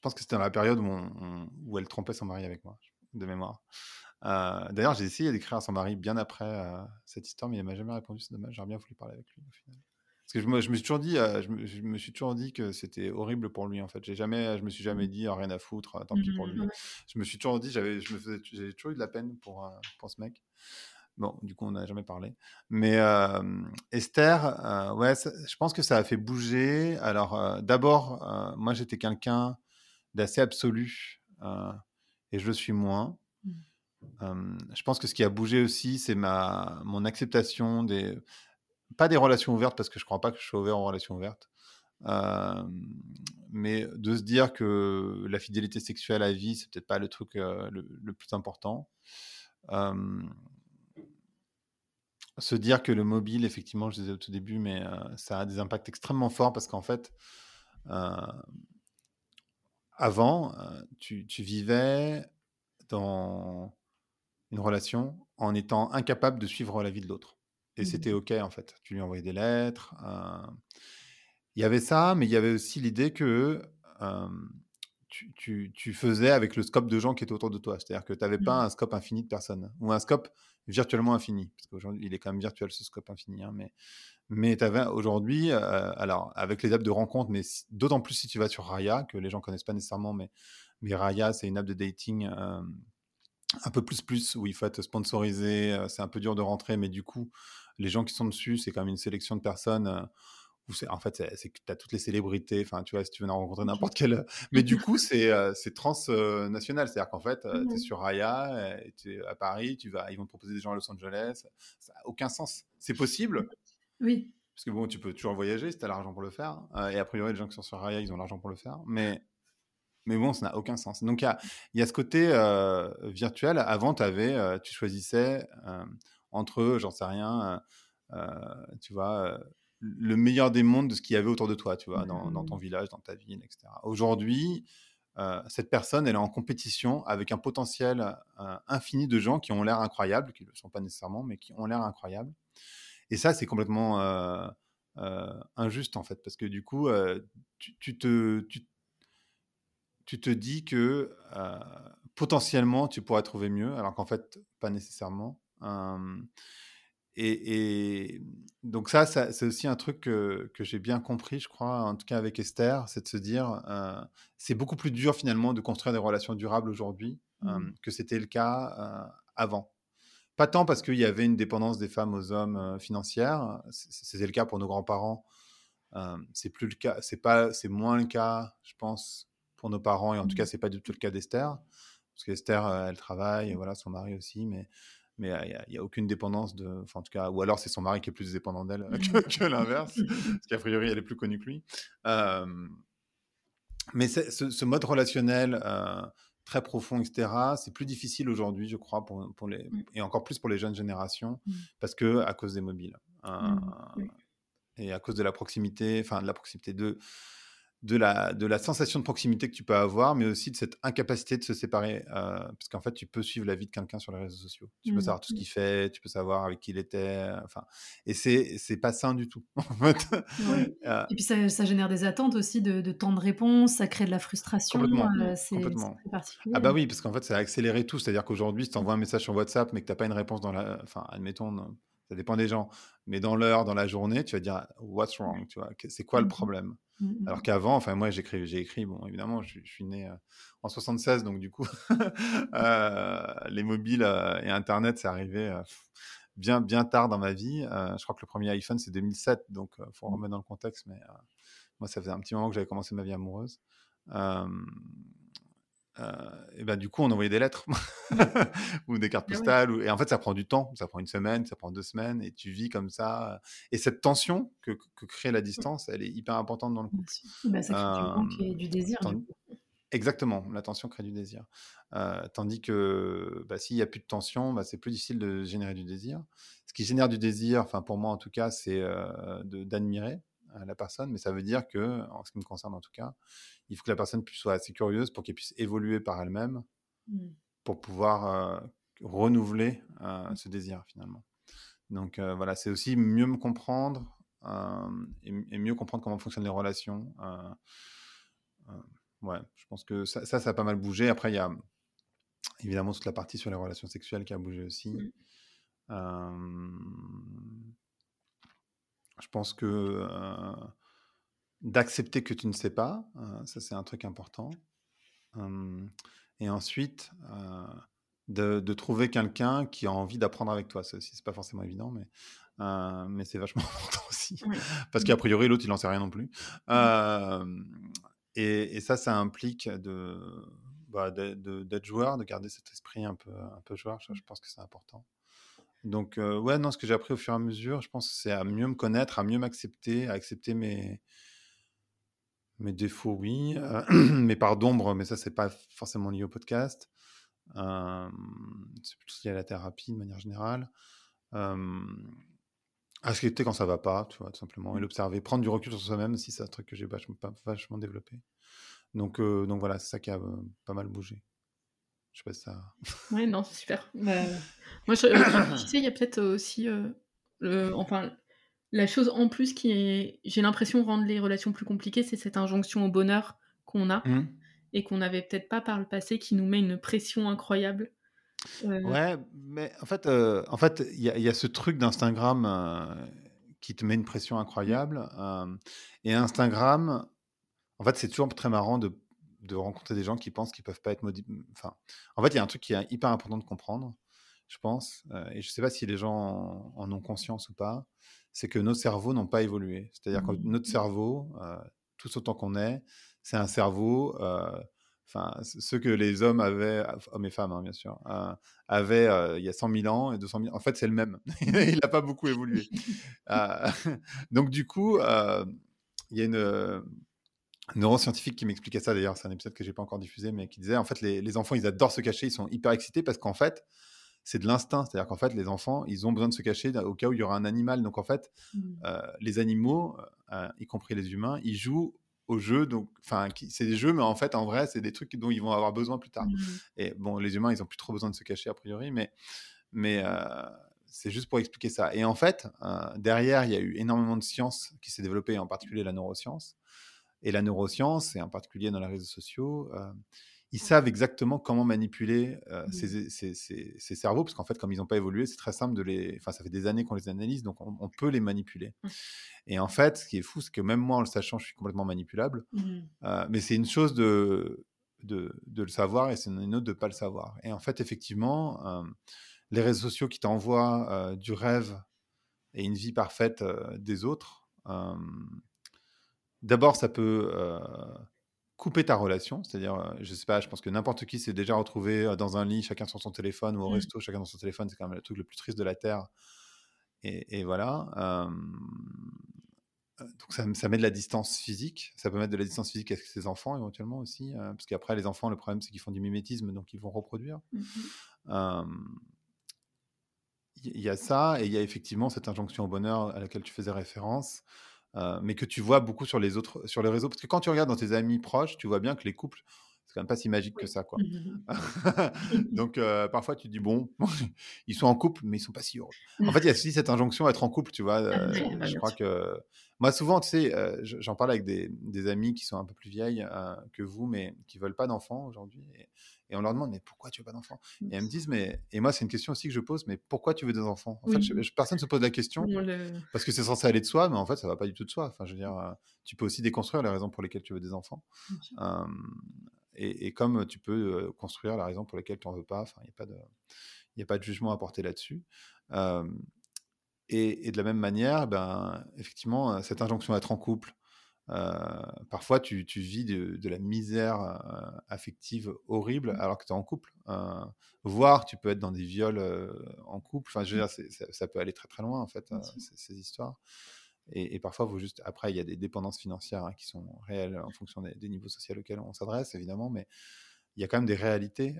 pense que c'était dans la période où, où elle trompait son mari avec moi, de mémoire. Euh, d'ailleurs, j'ai essayé d'écrire à son mari bien après euh, cette histoire, mais il m'a jamais répondu. C'est dommage. J'aurais bien voulu parler avec lui au final. Parce que je me, je me suis toujours dit, euh, je, me, suis toujours dit que c'était horrible pour lui en fait. J'ai jamais, je me suis jamais dit oh, rien à foutre, tant pis pour lui. Mmh, je me suis toujours dit, j'avais, j'ai toujours eu de la peine pour, pour ce mec. Bon, du coup, on n'a jamais parlé. Mais Esther, ouais, je pense que ça a fait bouger. Alors, d'abord, moi, j'étais quelqu'un d'assez absolu et je le suis moins je pense que ce qui a bougé aussi, c'est ma mon acceptation des pas des relations ouvertes parce que je crois pas que je sois ouvert en relations ouvertes, mais de se dire que la fidélité sexuelle à vie, c'est peut-être pas le truc le, plus important. Se dire que le mobile, effectivement, je disais au tout début, mais ça a des impacts extrêmement forts parce qu'en fait, avant, tu, tu, vivais dans une relation en étant incapable de suivre la vie de l'autre. Et mmh c'était OK, en fait. Tu lui envoyais des lettres. Euh, il y avait ça, mais il y avait aussi l'idée que tu, tu, faisais avec le scope de gens qui étaient autour de toi. C'est-à-dire que tu n'avais pas mmh. un scope infini de personnes, ou un scope virtuellement infini. Parce qu'aujourd'hui, il est quand même virtuel, ce scope infini. Hein, mais mais tu avais aujourd'hui, euh, alors avec les apps de rencontre, mais d'autant plus si tu vas sur Raya, que les gens connaissent pas nécessairement, mais, mais Raya, c'est une app de dating un peu plus plus où il faut être sponsorisé, euh, c'est un peu dur de rentrer, mais du coup, les gens qui sont dessus, c'est quand même une sélection de personnes euh, en fait c'est que tu as toutes les célébrités, enfin tu vois, si tu veux en rencontrer n'importe quel. Euh, mais du coup, c'est c'est transnational, c'est-à-dire qu'en fait, tu es sur Raya, tu es à Paris, tu vas, ils vont te proposer des gens à Los Angeles, ça n'a aucun sens. C'est possible. Oui. Parce que bon, tu peux toujours voyager si tu as l'argent pour le faire. et a priori, les gens qui sont sur Raya, ils ont l'argent pour le faire. Mais Mais bon, ça n'a aucun sens. Donc, il y, a, ce côté virtuel. Avant, avais, tu choisissais entre, j'en sais rien, tu vois, le meilleur des mondes de ce qu'il y avait autour de toi, tu vois, dans, dans ton mmh. village, dans ta ville, etc. Aujourd'hui, cette personne, elle est en compétition avec un potentiel infini de gens qui ont l'air incroyables, qui ne le sont pas nécessairement, mais qui ont l'air incroyables. Et ça, c'est complètement injuste, en fait, parce que du coup, tu, te, tu, te dis que potentiellement, tu pourrais trouver mieux, alors qu'en fait, pas nécessairement. Et, donc ça, c'est aussi un truc que, j'ai bien compris, je crois, en tout cas avec Esther, c'est de se dire, euh, c'est beaucoup plus dur finalement de construire des relations durables aujourd'hui euh, mmh. que c'était le cas euh, avant. Pas tant parce qu'il y avait une dépendance des femmes aux hommes financières, c'était le cas pour nos grands-parents. c'est plus le cas, c'est pas, c'est moins le cas, je pense, pour nos parents et en tout mmh. cas c'est pas du tout le cas d'Esther, parce qu'Esther, elle travaille, voilà, son mari aussi, mais mais il n'y a, aucune dépendance de. Enfin, en tout cas, ou alors c'est son mari qui est plus dépendant d'elle que, l'inverse, parce qu'a priori, elle est plus connue que lui. mais ce, mode relationnel très profond, etc., c'est plus difficile aujourd'hui, je crois, pour, pour les, et encore plus pour les jeunes générations, mmh. parce que à cause des mobiles. Mmh, et à cause de la proximité, enfin, de la proximité de de la, de la sensation de proximité que tu peux avoir, mais aussi de cette incapacité de se séparer. Euh, parce qu'en fait, tu peux suivre la vie de quelqu'un sur les réseaux sociaux. Tu peux mmh. savoir tout ce qu'il fait, tu peux savoir avec qui il était. Enfin, et c'est, pas sain du tout. Euh et puis ça, ça, génère des attentes aussi de, de, temps de réponse, ça crée de la frustration. Complètement. Euh, c'est, particulier. Ah bah oui, parce qu'en fait, ça a accéléré tout. C'est-à-dire qu'aujourd'hui, si tu envoies un message sur WhatsApp, mais que tu n'as pas une réponse dans la. Enfin, admettons ça dépend des gens. Mais dans l'heure, dans la journée, tu vas dire what's wrong, tu vois, c'est quoi le mmh problème? Mmh Alors qu'avant, enfin moi j'ai écrit, j'ai écrit, bon évidemment, je, suis né euh, en 76, donc du coup, euh, les mobiles euh, et Internet, c'est arrivé bien bien tard dans ma vie. je crois que le premier iPhone c'est 2007, donc faut mmh. remettre dans le contexte. Mais moi, ça faisait un petit moment que j'avais commencé ma vie amoureuse. Euh, et ben du coup, on envoyait des lettres ou des cartes ah postales. Et en fait, ça prend du temps. Ça prend une semaine, ça prend deux semaines, et tu vis comme ça. Et cette tension que, que crée la mmh. distance, elle est hyper importante dans le couple. Bah, ça crée du du désir. Exactement, la tension crée du désir. Euh, tandis que bah, s'il n'y a plus de tension, bah, c'est plus difficile de générer du désir. Ce qui génère du désir, enfin pour moi en tout cas, c'est euh, d'admirer la personne, mais ça veut dire que, en ce qui me concerne en tout cas, il faut que la personne puisse, soit assez curieuse pour qu'elle puisse évoluer par elle-même mmh. pour pouvoir euh, renouveler euh, mmh. ce désir finalement. Donc euh, voilà, c'est aussi mieux me comprendre et, mieux comprendre comment fonctionnent les relations. ouais, je pense que ça, ça, a pas mal bougé. Après, il y a évidemment toute la partie sur les relations sexuelles qui a bougé aussi. Mmh. Je pense que d'accepter que tu ne sais pas, euh, ça c'est un truc important. et ensuite, euh, de, trouver quelqu'un qui a envie d'apprendre avec toi. Ça aussi, c'est pas forcément évident, mais, mais c'est vachement important aussi. Parce qu'a priori, l'autre, il n'en sait rien non plus. Et, ça, ça implique bah, de, d'être joueur, de garder cet esprit un peu, un peu joueur. Je, pense que c'est important. Donc, ouais, non, ce que j'ai appris au fur et à mesure, je pense que c'est à mieux me connaître, à mieux m'accepter, à accepter mes, mes défauts, oui. Euh, mes parts d'ombre, mais ça, c'est pas forcément lié au podcast. c'est plutôt lié à la thérapie de manière générale. Accepter quand ça va pas, tu vois, tout simplement, et mmh. l'observer. Prendre du recul sur soi-même aussi, c'est un truc que j'ai vachement, vachement développé. Donc, donc voilà, c'est ça qui a pas mal bougé. Je sais pas si ça. Ouais, non, c'est super. Bah, moi, je, tu sais, il y a peut-être aussi. Le, enfin, la chose en plus qui est, j'ai l'impression, rendre les relations plus compliquées, c'est cette injonction au bonheur qu'on a mmh. et qu'on n'avait peut-être pas par le passé, qui nous met une pression incroyable. Euh, ouais, mais en fait, euh, en fait, il y, a ce truc d'Instagram euh, qui te met une pression incroyable. et Instagram, en fait, c'est toujours très marrant de, rencontrer des gens qui pensent qu'ils peuvent pas être modifiés. Enfin, en fait, il y a un truc qui est hyper important de comprendre, je pense, et je sais pas si les gens en ont conscience ou pas c'est que nos cerveaux n'ont pas évolué. C'est-à-dire que mmh. notre cerveau, euh, tout autant qu'on est, c'est un cerveau, euh, enfin, ce que les hommes avaient, hommes et femmes, hein, bien sûr, euh, avaient il y a 100 000 ans et 200 000 En fait, c'est le même. il n'a pas beaucoup évolué. donc, du coup, il y a une. Neuroscientifique qui m'expliquait ça d'ailleurs, c'est un épisode que j'ai pas encore diffusé, mais qui disait en fait les, les, enfants ils adorent se cacher, ils sont hyper excités parce qu'en fait c'est de l'instinct, c'est-à-dire qu'en fait les enfants ils ont besoin de se cacher au cas où il y aura un animal. Donc en fait mmh. euh, les animaux, euh, y compris les humains, ils jouent aux jeux, donc enfin c'est des jeux, mais en fait en vrai c'est des trucs dont ils vont avoir besoin plus tard. Mmh. Et bon les humains ils ont plus trop besoin de se cacher a priori, mais mais euh, c'est juste pour expliquer ça. Et en fait, derrière, il y a eu énormément de sciences qui s'est développée, en particulier la neuroscience. Et la neuroscience, et en particulier dans les réseaux sociaux, euh, ils savent exactement comment manipuler euh, ces, ces, cerveaux, parce qu'en fait, comme ils n'ont pas évolué, c'est très simple de les. Enfin, ça fait des années qu'on les analyse, donc on, peut les manipuler. Mmh. Et en fait, ce qui est fou, c'est que même moi, en le sachant, je suis complètement manipulable. Mmh. Euh, mais c'est une chose de, de, de, le savoir et c'est une autre de ne pas le savoir. Et en fait, effectivement, les réseaux sociaux qui t'envoient du rêve et une vie parfaite des autres, D'abord, ça peut euh, couper ta relation. C'est-à-dire, je sais pas, je pense que n'importe qui s'est déjà retrouvé dans un lit, chacun sur son téléphone, ou au mmh. resto, chacun dans son téléphone. C'est quand même le truc le plus triste de la Terre. Et, voilà. donc, ça, ça, met de la distance physique. Ça peut mettre de la distance physique avec ses enfants, éventuellement aussi. parce qu'après, les enfants, le problème, c'est qu'ils font du mimétisme, donc ils vont reproduire. Mmh il y a ça, et il y a effectivement cette injonction au bonheur à laquelle tu faisais référence. Euh, mais que tu vois beaucoup sur les autres, sur les réseaux. Parce que quand tu regardes dans tes amis proches, tu vois bien que les couples, c'est quand même pas si magique que ça, quoi. Donc euh, parfois tu te dis bon, ils sont en couple, mais ils sont pas si heureux. En fait, il y a aussi cette injonction à être en couple, tu vois. Ah euh, bah, je crois que moi souvent, tu sais, j'en parle avec des, des, amis qui sont un peu plus vieilles que vous, mais qui veulent pas d'enfants aujourd'hui. Et, et on leur demande mais pourquoi tu veux pas d'enfants? Et elles me disent mais et moi c'est une question aussi que je pose mais pourquoi tu veux des enfants? En fait, personne se pose la question parce que c'est censé aller de soi, mais en fait ça va pas du tout de soi. Enfin, je veux dire, euh, tu peux aussi déconstruire les raisons pour lesquelles tu veux des enfants. Et, comme tu peux construire la raison pour laquelle tu en veux pas. Il n'y a pas de il a pas de jugement à porter là-dessus. et, de la même manière, ben, effectivement, cette injonction à être en couple, euh, parfois, tu, vis de, la misère euh, affective horrible mmh. alors que tu es en couple. Euh, voire, tu peux être dans des viols en couple. Enfin, je veux mmh. dire, ça, peut aller très très loin, en fait, ces, histoires. Et, parfois, vous juste après, il y a des dépendances financières hein, qui sont réelles en fonction des, des niveaux sociaux auxquels on s'adresse, évidemment, mais il y a quand même des réalités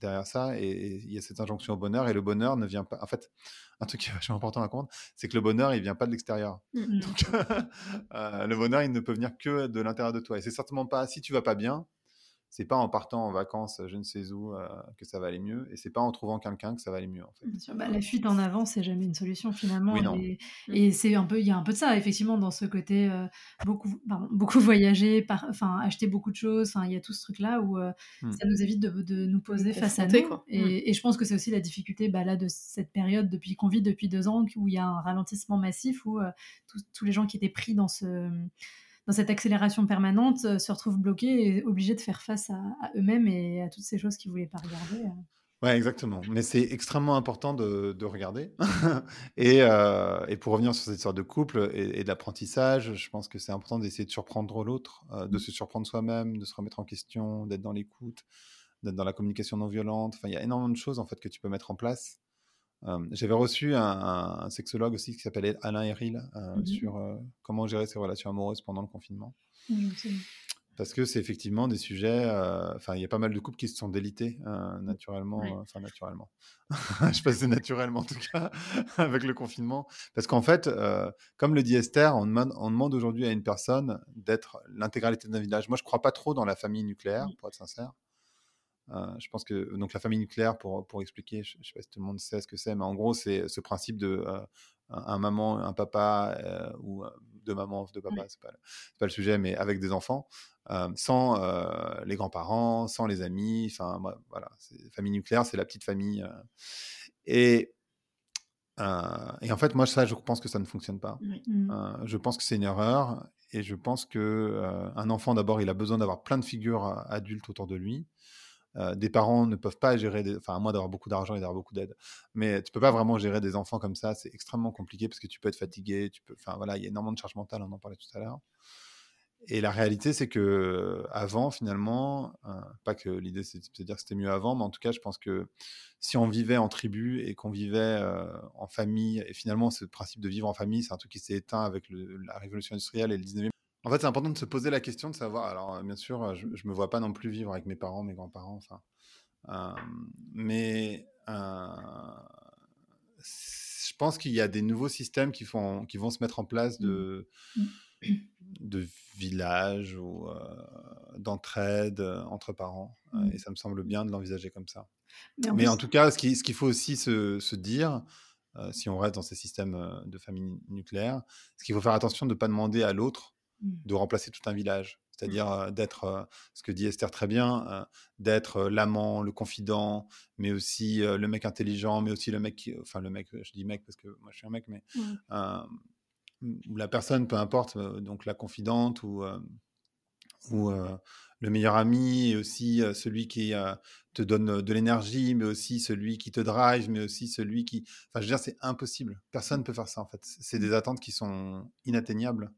derrière ça et, il y a cette injonction au bonheur et le bonheur ne vient pas. En fait, un truc qui est vachement important à comprendre, c'est que le bonheur il vient pas de l'extérieur. Mmh Donc, le bonheur il ne peut venir que de l'intérieur de toi et c'est certainement pas si tu vas pas bien, c'est pas en partant en vacances, je ne sais où, euh, que ça va aller mieux, et c'est pas en trouvant quelqu'un que ça va aller mieux. En fait. Bah, la fuite en avant, c'est jamais une solution finalement. et, mmh. c'est un peu, il y a un peu de ça effectivement dans ce côté euh, beaucoup, beaucoup voyager, par, enfin acheter beaucoup de choses. Enfin, il y a tout ce truc là où euh, mmh. ça nous évite de, de nous poser face à nous. Mmh. Et, je pense que c'est aussi la difficulté bah, là de cette période depuis qu'on vit depuis deux ans où il y a un ralentissement massif où tous les gens qui étaient pris dans ce dans cette accélération permanente, euh, se retrouvent bloqués et obligés de faire face à, eux-mêmes et à toutes ces choses qu'ils ne voulaient pas regarder. Euh. Ouais, exactement. Mais c'est extrêmement important de, regarder. et, euh, et, pour revenir sur cette histoire de couple et, d'apprentissage, je pense que c'est important d'essayer de surprendre l'autre, de mmh. se surprendre soi-même, de se remettre en question, d'être dans l'écoute, d'être dans la communication non violente. Enfin, il y a énormément de choses en fait que tu peux mettre en place j'avais reçu un, sexologue aussi qui s'appelait Alain Eril mmh sur comment gérer ses relations amoureuses pendant le confinement. Parce que c'est effectivement des sujets. Enfin, il y a pas mal de couples qui se sont délités naturellement. Enfin, naturellement. Je passe naturellement en tout cas avec le confinement. Parce qu'en fait, comme le dit Esther, on demande, aujourd'hui à une personne d'être l'intégralité d'un village. Moi, je crois pas trop dans la famille nucléaire, pour être sincère. Euh, je pense que donc la famille nucléaire, pour, pour expliquer, je ne sais pas si tout le monde sait ce que c'est, mais en gros, c'est ce principe de euh, un, maman, un papa euh, ou deux mamans, deux papas, c'est pas, pas le sujet, mais avec des enfants, sans les grands-parents, sans les amis. Enfin, voilà, famille nucléaire, c'est la petite famille. et et en fait, moi, ça, je pense que ça ne fonctionne pas. Mmh. je pense que c'est une erreur. Et je pense que un enfant, d'abord, il a besoin d'avoir plein de figures adultes autour de lui. Euh, des parents ne peuvent pas gérer, des... enfin à moins d'avoir beaucoup d'argent et d'avoir beaucoup d'aide, mais tu peux pas vraiment gérer des enfants comme ça. C'est extrêmement compliqué parce que tu peux être fatigué, tu peux, enfin voilà, il y a énormément de charge mentale. On en parlait tout à l'heure. Et la réalité, c'est que avant, finalement, euh, pas que l'idée c'est de dire que c'était mieux avant, mais en tout cas, je pense que si on vivait en tribu et qu'on vivait euh, en famille, et finalement, ce principe de vivre en famille, c'est un truc qui s'est éteint avec la révolution industrielle et le 19e En fait, c'est important de se poser la question de savoir. Alors, bien sûr, je, ne me vois pas non plus vivre avec mes parents, mes grands-parents, enfin. mais je pense qu'il y a des nouveaux systèmes qui, font, qui vont se mettre en place de, mmh. de villages ou d'entraide entre parents. Mmh. et ça me semble bien de l'envisager comme ça. Mais en, tout cas, ce qu'il ce faut aussi se, se dire, si on reste dans ces systèmes de famille nucléaire, c'est qu'il faut faire attention de ne pas demander à l'autre. De remplacer tout un village. C'est-à-dire d'être, ce que dit Esther très bien, d'être l'amant, le confident, mais aussi le mec intelligent, mais aussi le mec, qui, enfin le mec, je dis mec parce que moi je suis un mec, mais ou la personne, peu importe, donc la confidente ou, ou le meilleur ami, et aussi celui qui te donne de l'énergie, mais aussi celui qui te drive, mais aussi celui qui... Enfin, je veux dire, c'est impossible. Personne ne peut faire ça, en fait. C'est des attentes qui sont inatteignables.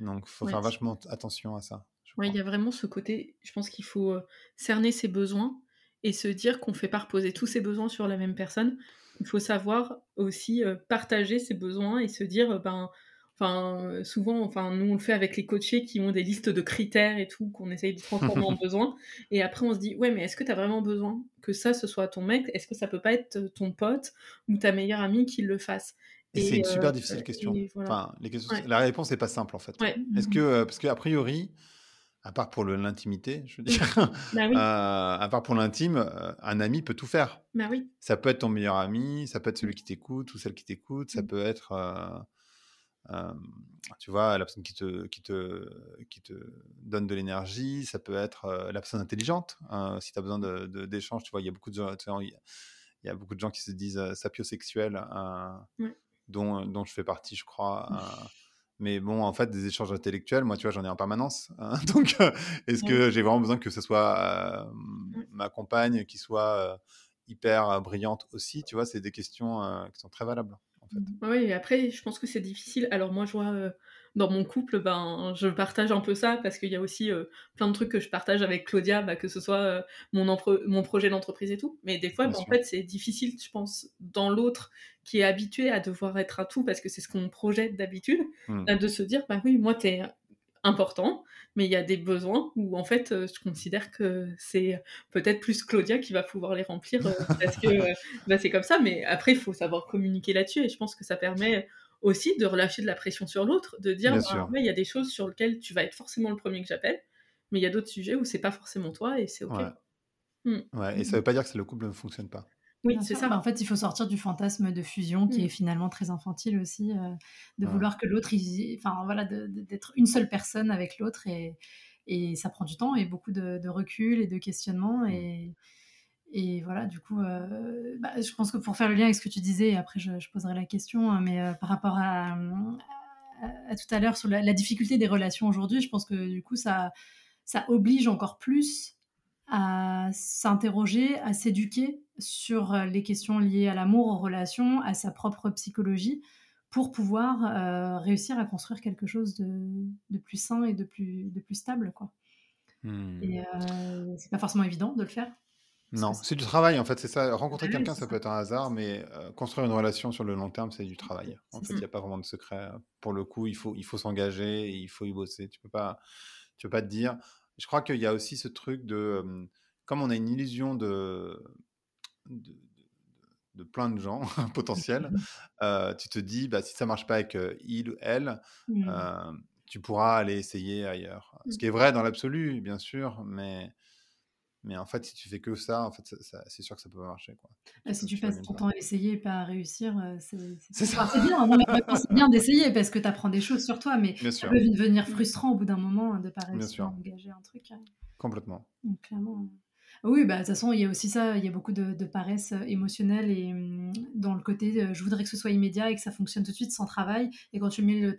Donc, il faut faire vachement attention à ça. Oui, il y a vraiment ce côté, je pense qu'il faut cerner ses besoins et se dire qu'on ne fait pas reposer tous ses besoins sur la même personne. Il faut savoir aussi partager ses besoins et se dire, ben, Enfin, souvent, enfin, nous on le fait avec les coachés qui ont des listes de critères et tout qu'on essaye de transformer en besoin. Et après, on se dit, ouais, mais est-ce que tu as vraiment besoin que ça ce soit ton mec? Est-ce que ça peut pas être ton pote ou ta meilleure amie qui le fasse? Et, c'est une super difficile question. Enfin, les questions... La réponse n'est pas simple en fait. Est-ce que, parce qu'a priori, à part pour l'intimité, je veux dire, bah euh, à part pour l'intime, euh, un ami peut tout faire. Bah oui. Ça peut être ton meilleur ami, ça peut être celui qui t'écoute ou celle qui t'écoute, ça mmh. peut être euh, tu vois, la personne qui te, qui te, qui te donne de l'énergie, ça peut être la personne intelligente. Hein, si tu as besoin d'échanges, de, tu vois, il y a beaucoup de gens, il y a beaucoup de gens qui se disent sapiosexuels, hein, dont, dont, je fais partie, je crois. Hein. mais bon, en fait, des échanges intellectuels, moi, tu vois, j'en ai en permanence. donc, est-ce que j'ai vraiment besoin que ce soit ma compagne qui soit hyper brillante aussi Tu vois, c'est des questions qui sont très valables. Oui, et après, je pense que c'est difficile. Alors moi, je vois euh, dans mon couple, ben, je partage un peu ça parce qu'il y a aussi euh, plein de trucs que je partage avec Claudia, bah, que ce soit euh, mon, mon projet d'entreprise et tout. Mais des fois, ben, en fait, c'est difficile, je pense, dans l'autre qui est habitué à devoir être à tout parce que c'est ce qu'on projette d'habitude, mmh. de se dire, bah oui, moi, t'es important, mais il y a des besoins où en fait je considère que c'est peut-être plus Claudia qui va pouvoir les remplir parce que bah, c'est comme ça, mais après il faut savoir communiquer là-dessus et je pense que ça permet aussi de relâcher de la pression sur l'autre, de dire bah, il y a des choses sur lesquelles tu vas être forcément le premier que j'appelle, mais il y a d'autres sujets où c'est pas forcément toi et c'est ok. Mmh. Ouais. et ça veut pas dire que le couple ne fonctionne pas. Oui, c'est ça. Bah, en fait, il faut sortir du fantasme de fusion qui est mmh. finalement très infantile aussi, euh, de vouloir que l'autre, enfin voilà, d'être une seule personne avec l'autre et, et, ça prend du temps et beaucoup de, recul et de questionnement mmh. Et, voilà, du coup, euh, bah, je pense que pour faire le lien avec ce que tu disais, et après je, poserai la question, hein, mais euh, par rapport à, à, tout à l'heure sur la, la, difficulté des relations aujourd'hui, je pense que du coup ça, ça oblige encore plus à s'interroger, à s'éduquer sur euh, les questions liées à l'amour, aux relations, à sa propre psychologie, pour pouvoir euh, réussir à construire quelque chose de, plus sain et de plus, de plus stable. Quoi. Hmm. Et c'est pas forcément évident de le faire. Non, c'est du travail en fait, c'est ça. Rencontrer quelqu'un, ça peut être un hasard, mais euh, construire une relation sur le long terme, c'est du travail. En fait, il n'y a pas vraiment de secret. Pour le coup, il faut, il faut s'engager, il faut y bosser. Tu peux pas, tu peux pas te dire, je crois qu'il y a aussi ce truc de, comme on a une illusion de, de, plein de gens potentiels, tu te dis, bah, si ça marche pas avec il ou elle, mmh. tu pourras aller essayer ailleurs. Ce mmh. qui est vrai dans l'absolu, bien sûr, mais mais en fait, si tu fais que ça, en fait, c'est sûr que ça peut pas marcher. Quoi. Ah, si tu passes ton temps à essayer et pas à réussir, euh, c'est bien. c'est bien d'essayer parce que tu apprends des choses sur toi, mais ça peut devenir frustrant au bout d'un moment de ne pas réussir à engager un truc. Hein. Complètement. Donc, clairement. Oui, bah, de toute façon, il y a aussi ça, il y a beaucoup de, paresse euh, émotionnelle et mmh, dans le côté euh, je voudrais que ce soit immédiat et que ça fonctionne tout de suite sans travail. Et quand tu mets le,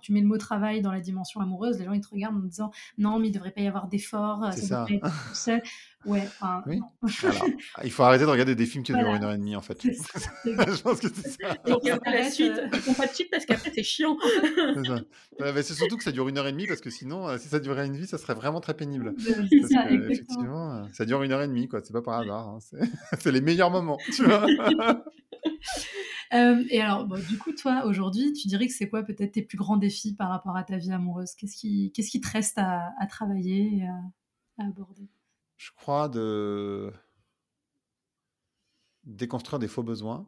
tu mets le mot travail dans la dimension amoureuse, les gens ils te regardent en disant non, mais il ne devrait pas y avoir d'efforts, ça, ça. Ouais, oui. il faut arrêter de regarder des films qui durent une heure et demie en fait. je pense que c'est ça. Et la suite, font pas de suite parce qu'après c'est chiant. c'est surtout que ça dure une heure et demie parce que sinon, euh, si ça durait une vie, ça serait vraiment très pénible. ça, effectivement, ça dure une heure et demie, quoi. C'est pas par hasard. Hein. C'est les meilleurs moments, tu vois. Euh, et alors, du coup, toi, aujourd'hui, tu dirais que c'est quoi peut-être tes plus grands défis par rapport à ta vie amoureuse? Qu'est-ce qui, qu'est-ce qui te reste à, travailler et à, aborder? Je crois de déconstruire des faux besoins,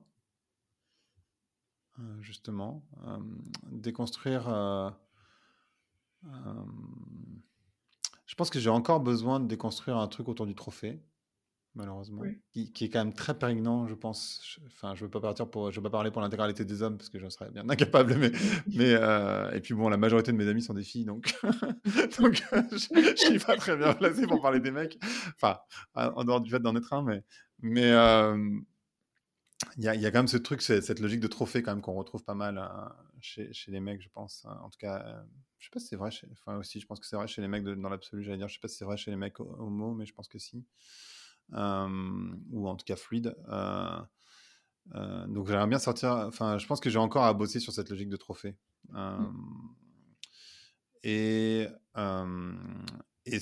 euh, justement. Euh, déconstruire... je pense que j'ai encore besoin de déconstruire un truc autour du trophée malheureusement, qui, est quand même très prégnant, je pense. Enfin, je veux pas partir pour, je veux pas parler pour l'intégralité des hommes parce que j'en serais bien incapable, mais, mais euh, et puis bon, la majorité de mes amis sont des filles, donc, donc je, je, suis pas très bien placé pour parler des mecs. Enfin, en dehors du fait d'en être un, mais, mais euh, il y, a, y, a, quand même ce truc, cette logique de trophée quand même qu'on retrouve pas mal hein, chez, chez, les mecs, je pense. Hein. En tout cas, euh, je sais pas si c'est vrai. Chez, enfin aussi, je pense que c'est vrai chez les mecs dans l'absolu. J'allais dire, je sais pas si c'est vrai chez les mecs homo, mais je pense que si. Euh, ou en tout cas fluide. Euh, euh, donc j'aimerais bien sortir. Enfin, je pense que j'ai encore à bosser sur cette logique de trophée. Mmh. Et, et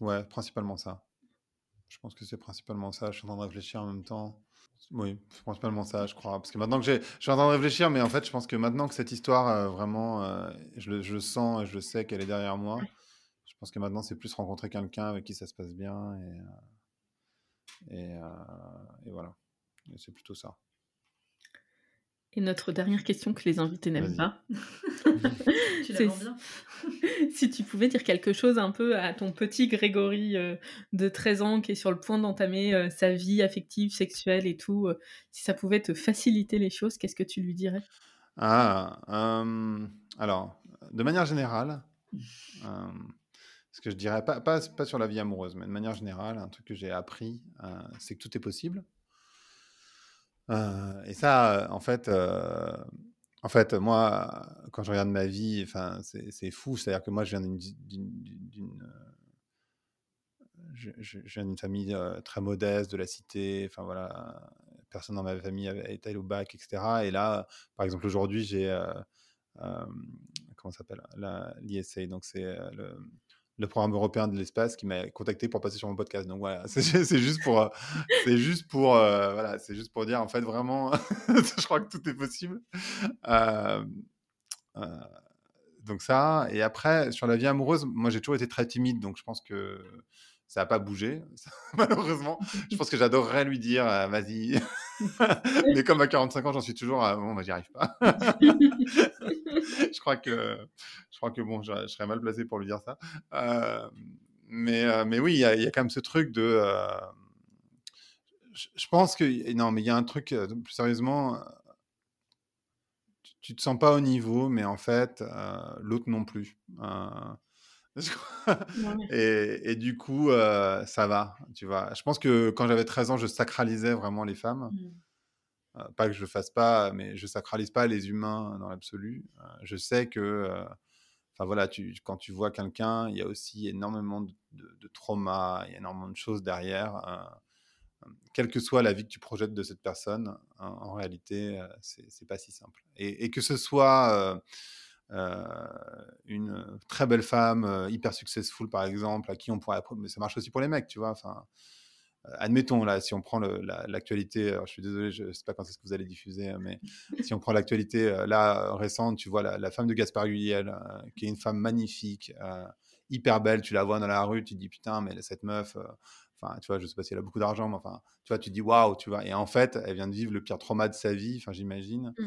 ouais, principalement ça. Je pense que c'est principalement ça. Je suis en train de réfléchir en même temps. Oui, c'est principalement ça, je crois. Parce que maintenant que j'ai, je suis en train de réfléchir, mais en fait, je pense que maintenant que cette histoire, vraiment, je, je, le sens et je le sais qu'elle est derrière moi, je pense que maintenant, c'est plus rencontrer quelqu'un avec qui ça se passe bien et, et, euh, et voilà, c'est plutôt ça. Et notre dernière question que les invités n'aiment pas. tu bien. si tu pouvais dire quelque chose un peu à ton petit Grégory euh, de 13 ans qui est sur le point d'entamer euh, sa vie affective, sexuelle et tout, si ça pouvait te faciliter les choses, qu'est-ce que tu lui dirais? Ah, alors, de manière générale, ce que je dirais, pas, pas, sur la vie amoureuse, mais de manière générale, un truc que j'ai appris, euh, c'est que tout est possible. Euh, et ça, en fait, euh, en fait, moi, quand je regarde ma vie, enfin, c'est fou. C'est-à-dire que moi, je viens d'une je, viens d'une famille très modeste, de la cité. Enfin voilà, personne dans ma famille avait été au bac, etc. Et là, par exemple, aujourd'hui, j'ai comment s'appelle? l'ISA, donc c'est le programme européen de l'espace qui m'a contacté pour passer sur mon podcast. Donc voilà, c'est juste pour, euh, c'est juste pour, euh, voilà, c'est juste pour dire en fait vraiment, je crois que tout est possible. Euh, donc ça, et après sur la vie amoureuse, moi j'ai toujours été très timide, donc je pense que ça n'a pas bougé, malheureusement. Je pense que j'adorerais lui dire, vas-y. Mais comme à 45 ans, j'en suis toujours, bon, bah, j'y arrive pas. je crois que, je crois que bon, je, serais mal placé pour lui dire ça. Euh, mais, euh, mais oui, il y, a quand même ce truc de. Euh, je, pense que. Non, mais il y a un truc, plus sérieusement, tu, ne te sens pas au niveau, mais en fait, l'autre non plus. et, et, du coup, ça va, tu vois. Je pense que quand j'avais 13 ans, je sacralisais vraiment les femmes. Mmh. Euh, pas que je le fasse pas, mais je sacralise pas les humains dans l'absolu. Euh, je sais que, euh, enfin voilà, tu, quand tu vois quelqu'un, il y a aussi énormément de, de, traumas, il y a énormément de choses derrière. quelle que soit la vie que tu projettes de cette personne, en, réalité, c'est pas si simple. Et, que ce soit une très belle femme, hyper successful par exemple, à qui on pourrait, mais ça marche aussi pour les mecs, tu vois. Enfin, admettons, là, si on prend l'actualité, je suis désolé, je ne sais pas quand est-ce que vous allez diffuser, mais si on prend l'actualité euh, là récente, tu vois la, femme de Gaspard Huliel, euh, qui est une femme magnifique, euh, hyper belle, tu la vois dans la rue, tu te dis putain, mais cette meuf, enfin, tu vois, je sais pas si elle a beaucoup d'argent, mais enfin, tu vois, tu te dis waouh, tu vois, et en fait, elle vient de vivre le pire trauma de sa vie, enfin, j'imagine. Mmh.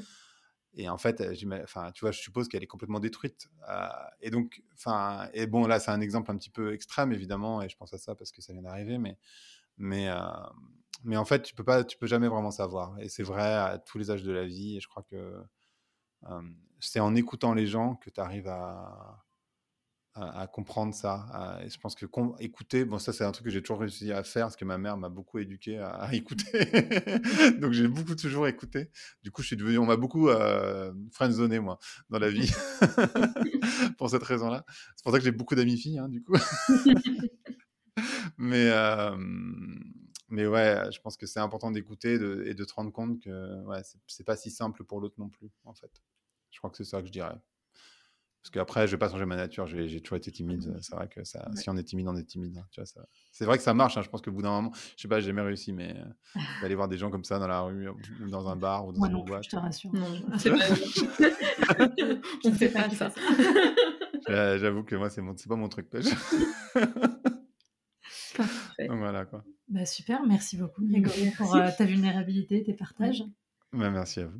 Et en fait, enfin, tu vois, je suppose qu'elle est complètement détruite. et donc, enfin, et bon, là, c'est un exemple un petit peu extrême, évidemment, et je pense à ça parce que ça vient d'arriver, mais mais, euh, mais en fait, tu peux pas, tu peux jamais vraiment savoir. Et c'est vrai à tous les âges de la vie. Et je crois que euh, c'est en écoutant les gens que tu arrives à, à, comprendre ça. je pense que écouter, bon, ça c'est un truc que j'ai toujours réussi à faire parce que ma mère m'a beaucoup éduqué à, écouter. Donc j'ai beaucoup toujours écouté. Du coup, je suis devenu, on m'a beaucoup euh, moi dans la vie pour cette raison-là. C'est pour ça que j'ai beaucoup d'amis filles, hein, du coup mais, mais ouais, je pense que c'est important d'écouter et de te rendre compte que ouais, c'est pas si simple pour l'autre non plus, en fait. Je crois que c'est ça que je dirais. Parce qu'après, je vais pas changer ma nature. J'ai toujours été timide. C'est vrai que ça, si on est timide, on est timide. Hein, c'est vrai que ça marche. Hein, je pense que bout d'un moment, je sais pas, j'ai jamais réussi, mais euh, d'aller voir des gens comme ça dans la rue ou dans un bar ou dans une boîte. Je te rassure. Non, c'est pas. je ne sais pas ça. J'avoue que moi, c'est mon... pas mon truc. Donc voilà quoi. Bah, super, merci beaucoup Grégory pour euh, ta vulnérabilité, tes partages. Bah, merci à vous.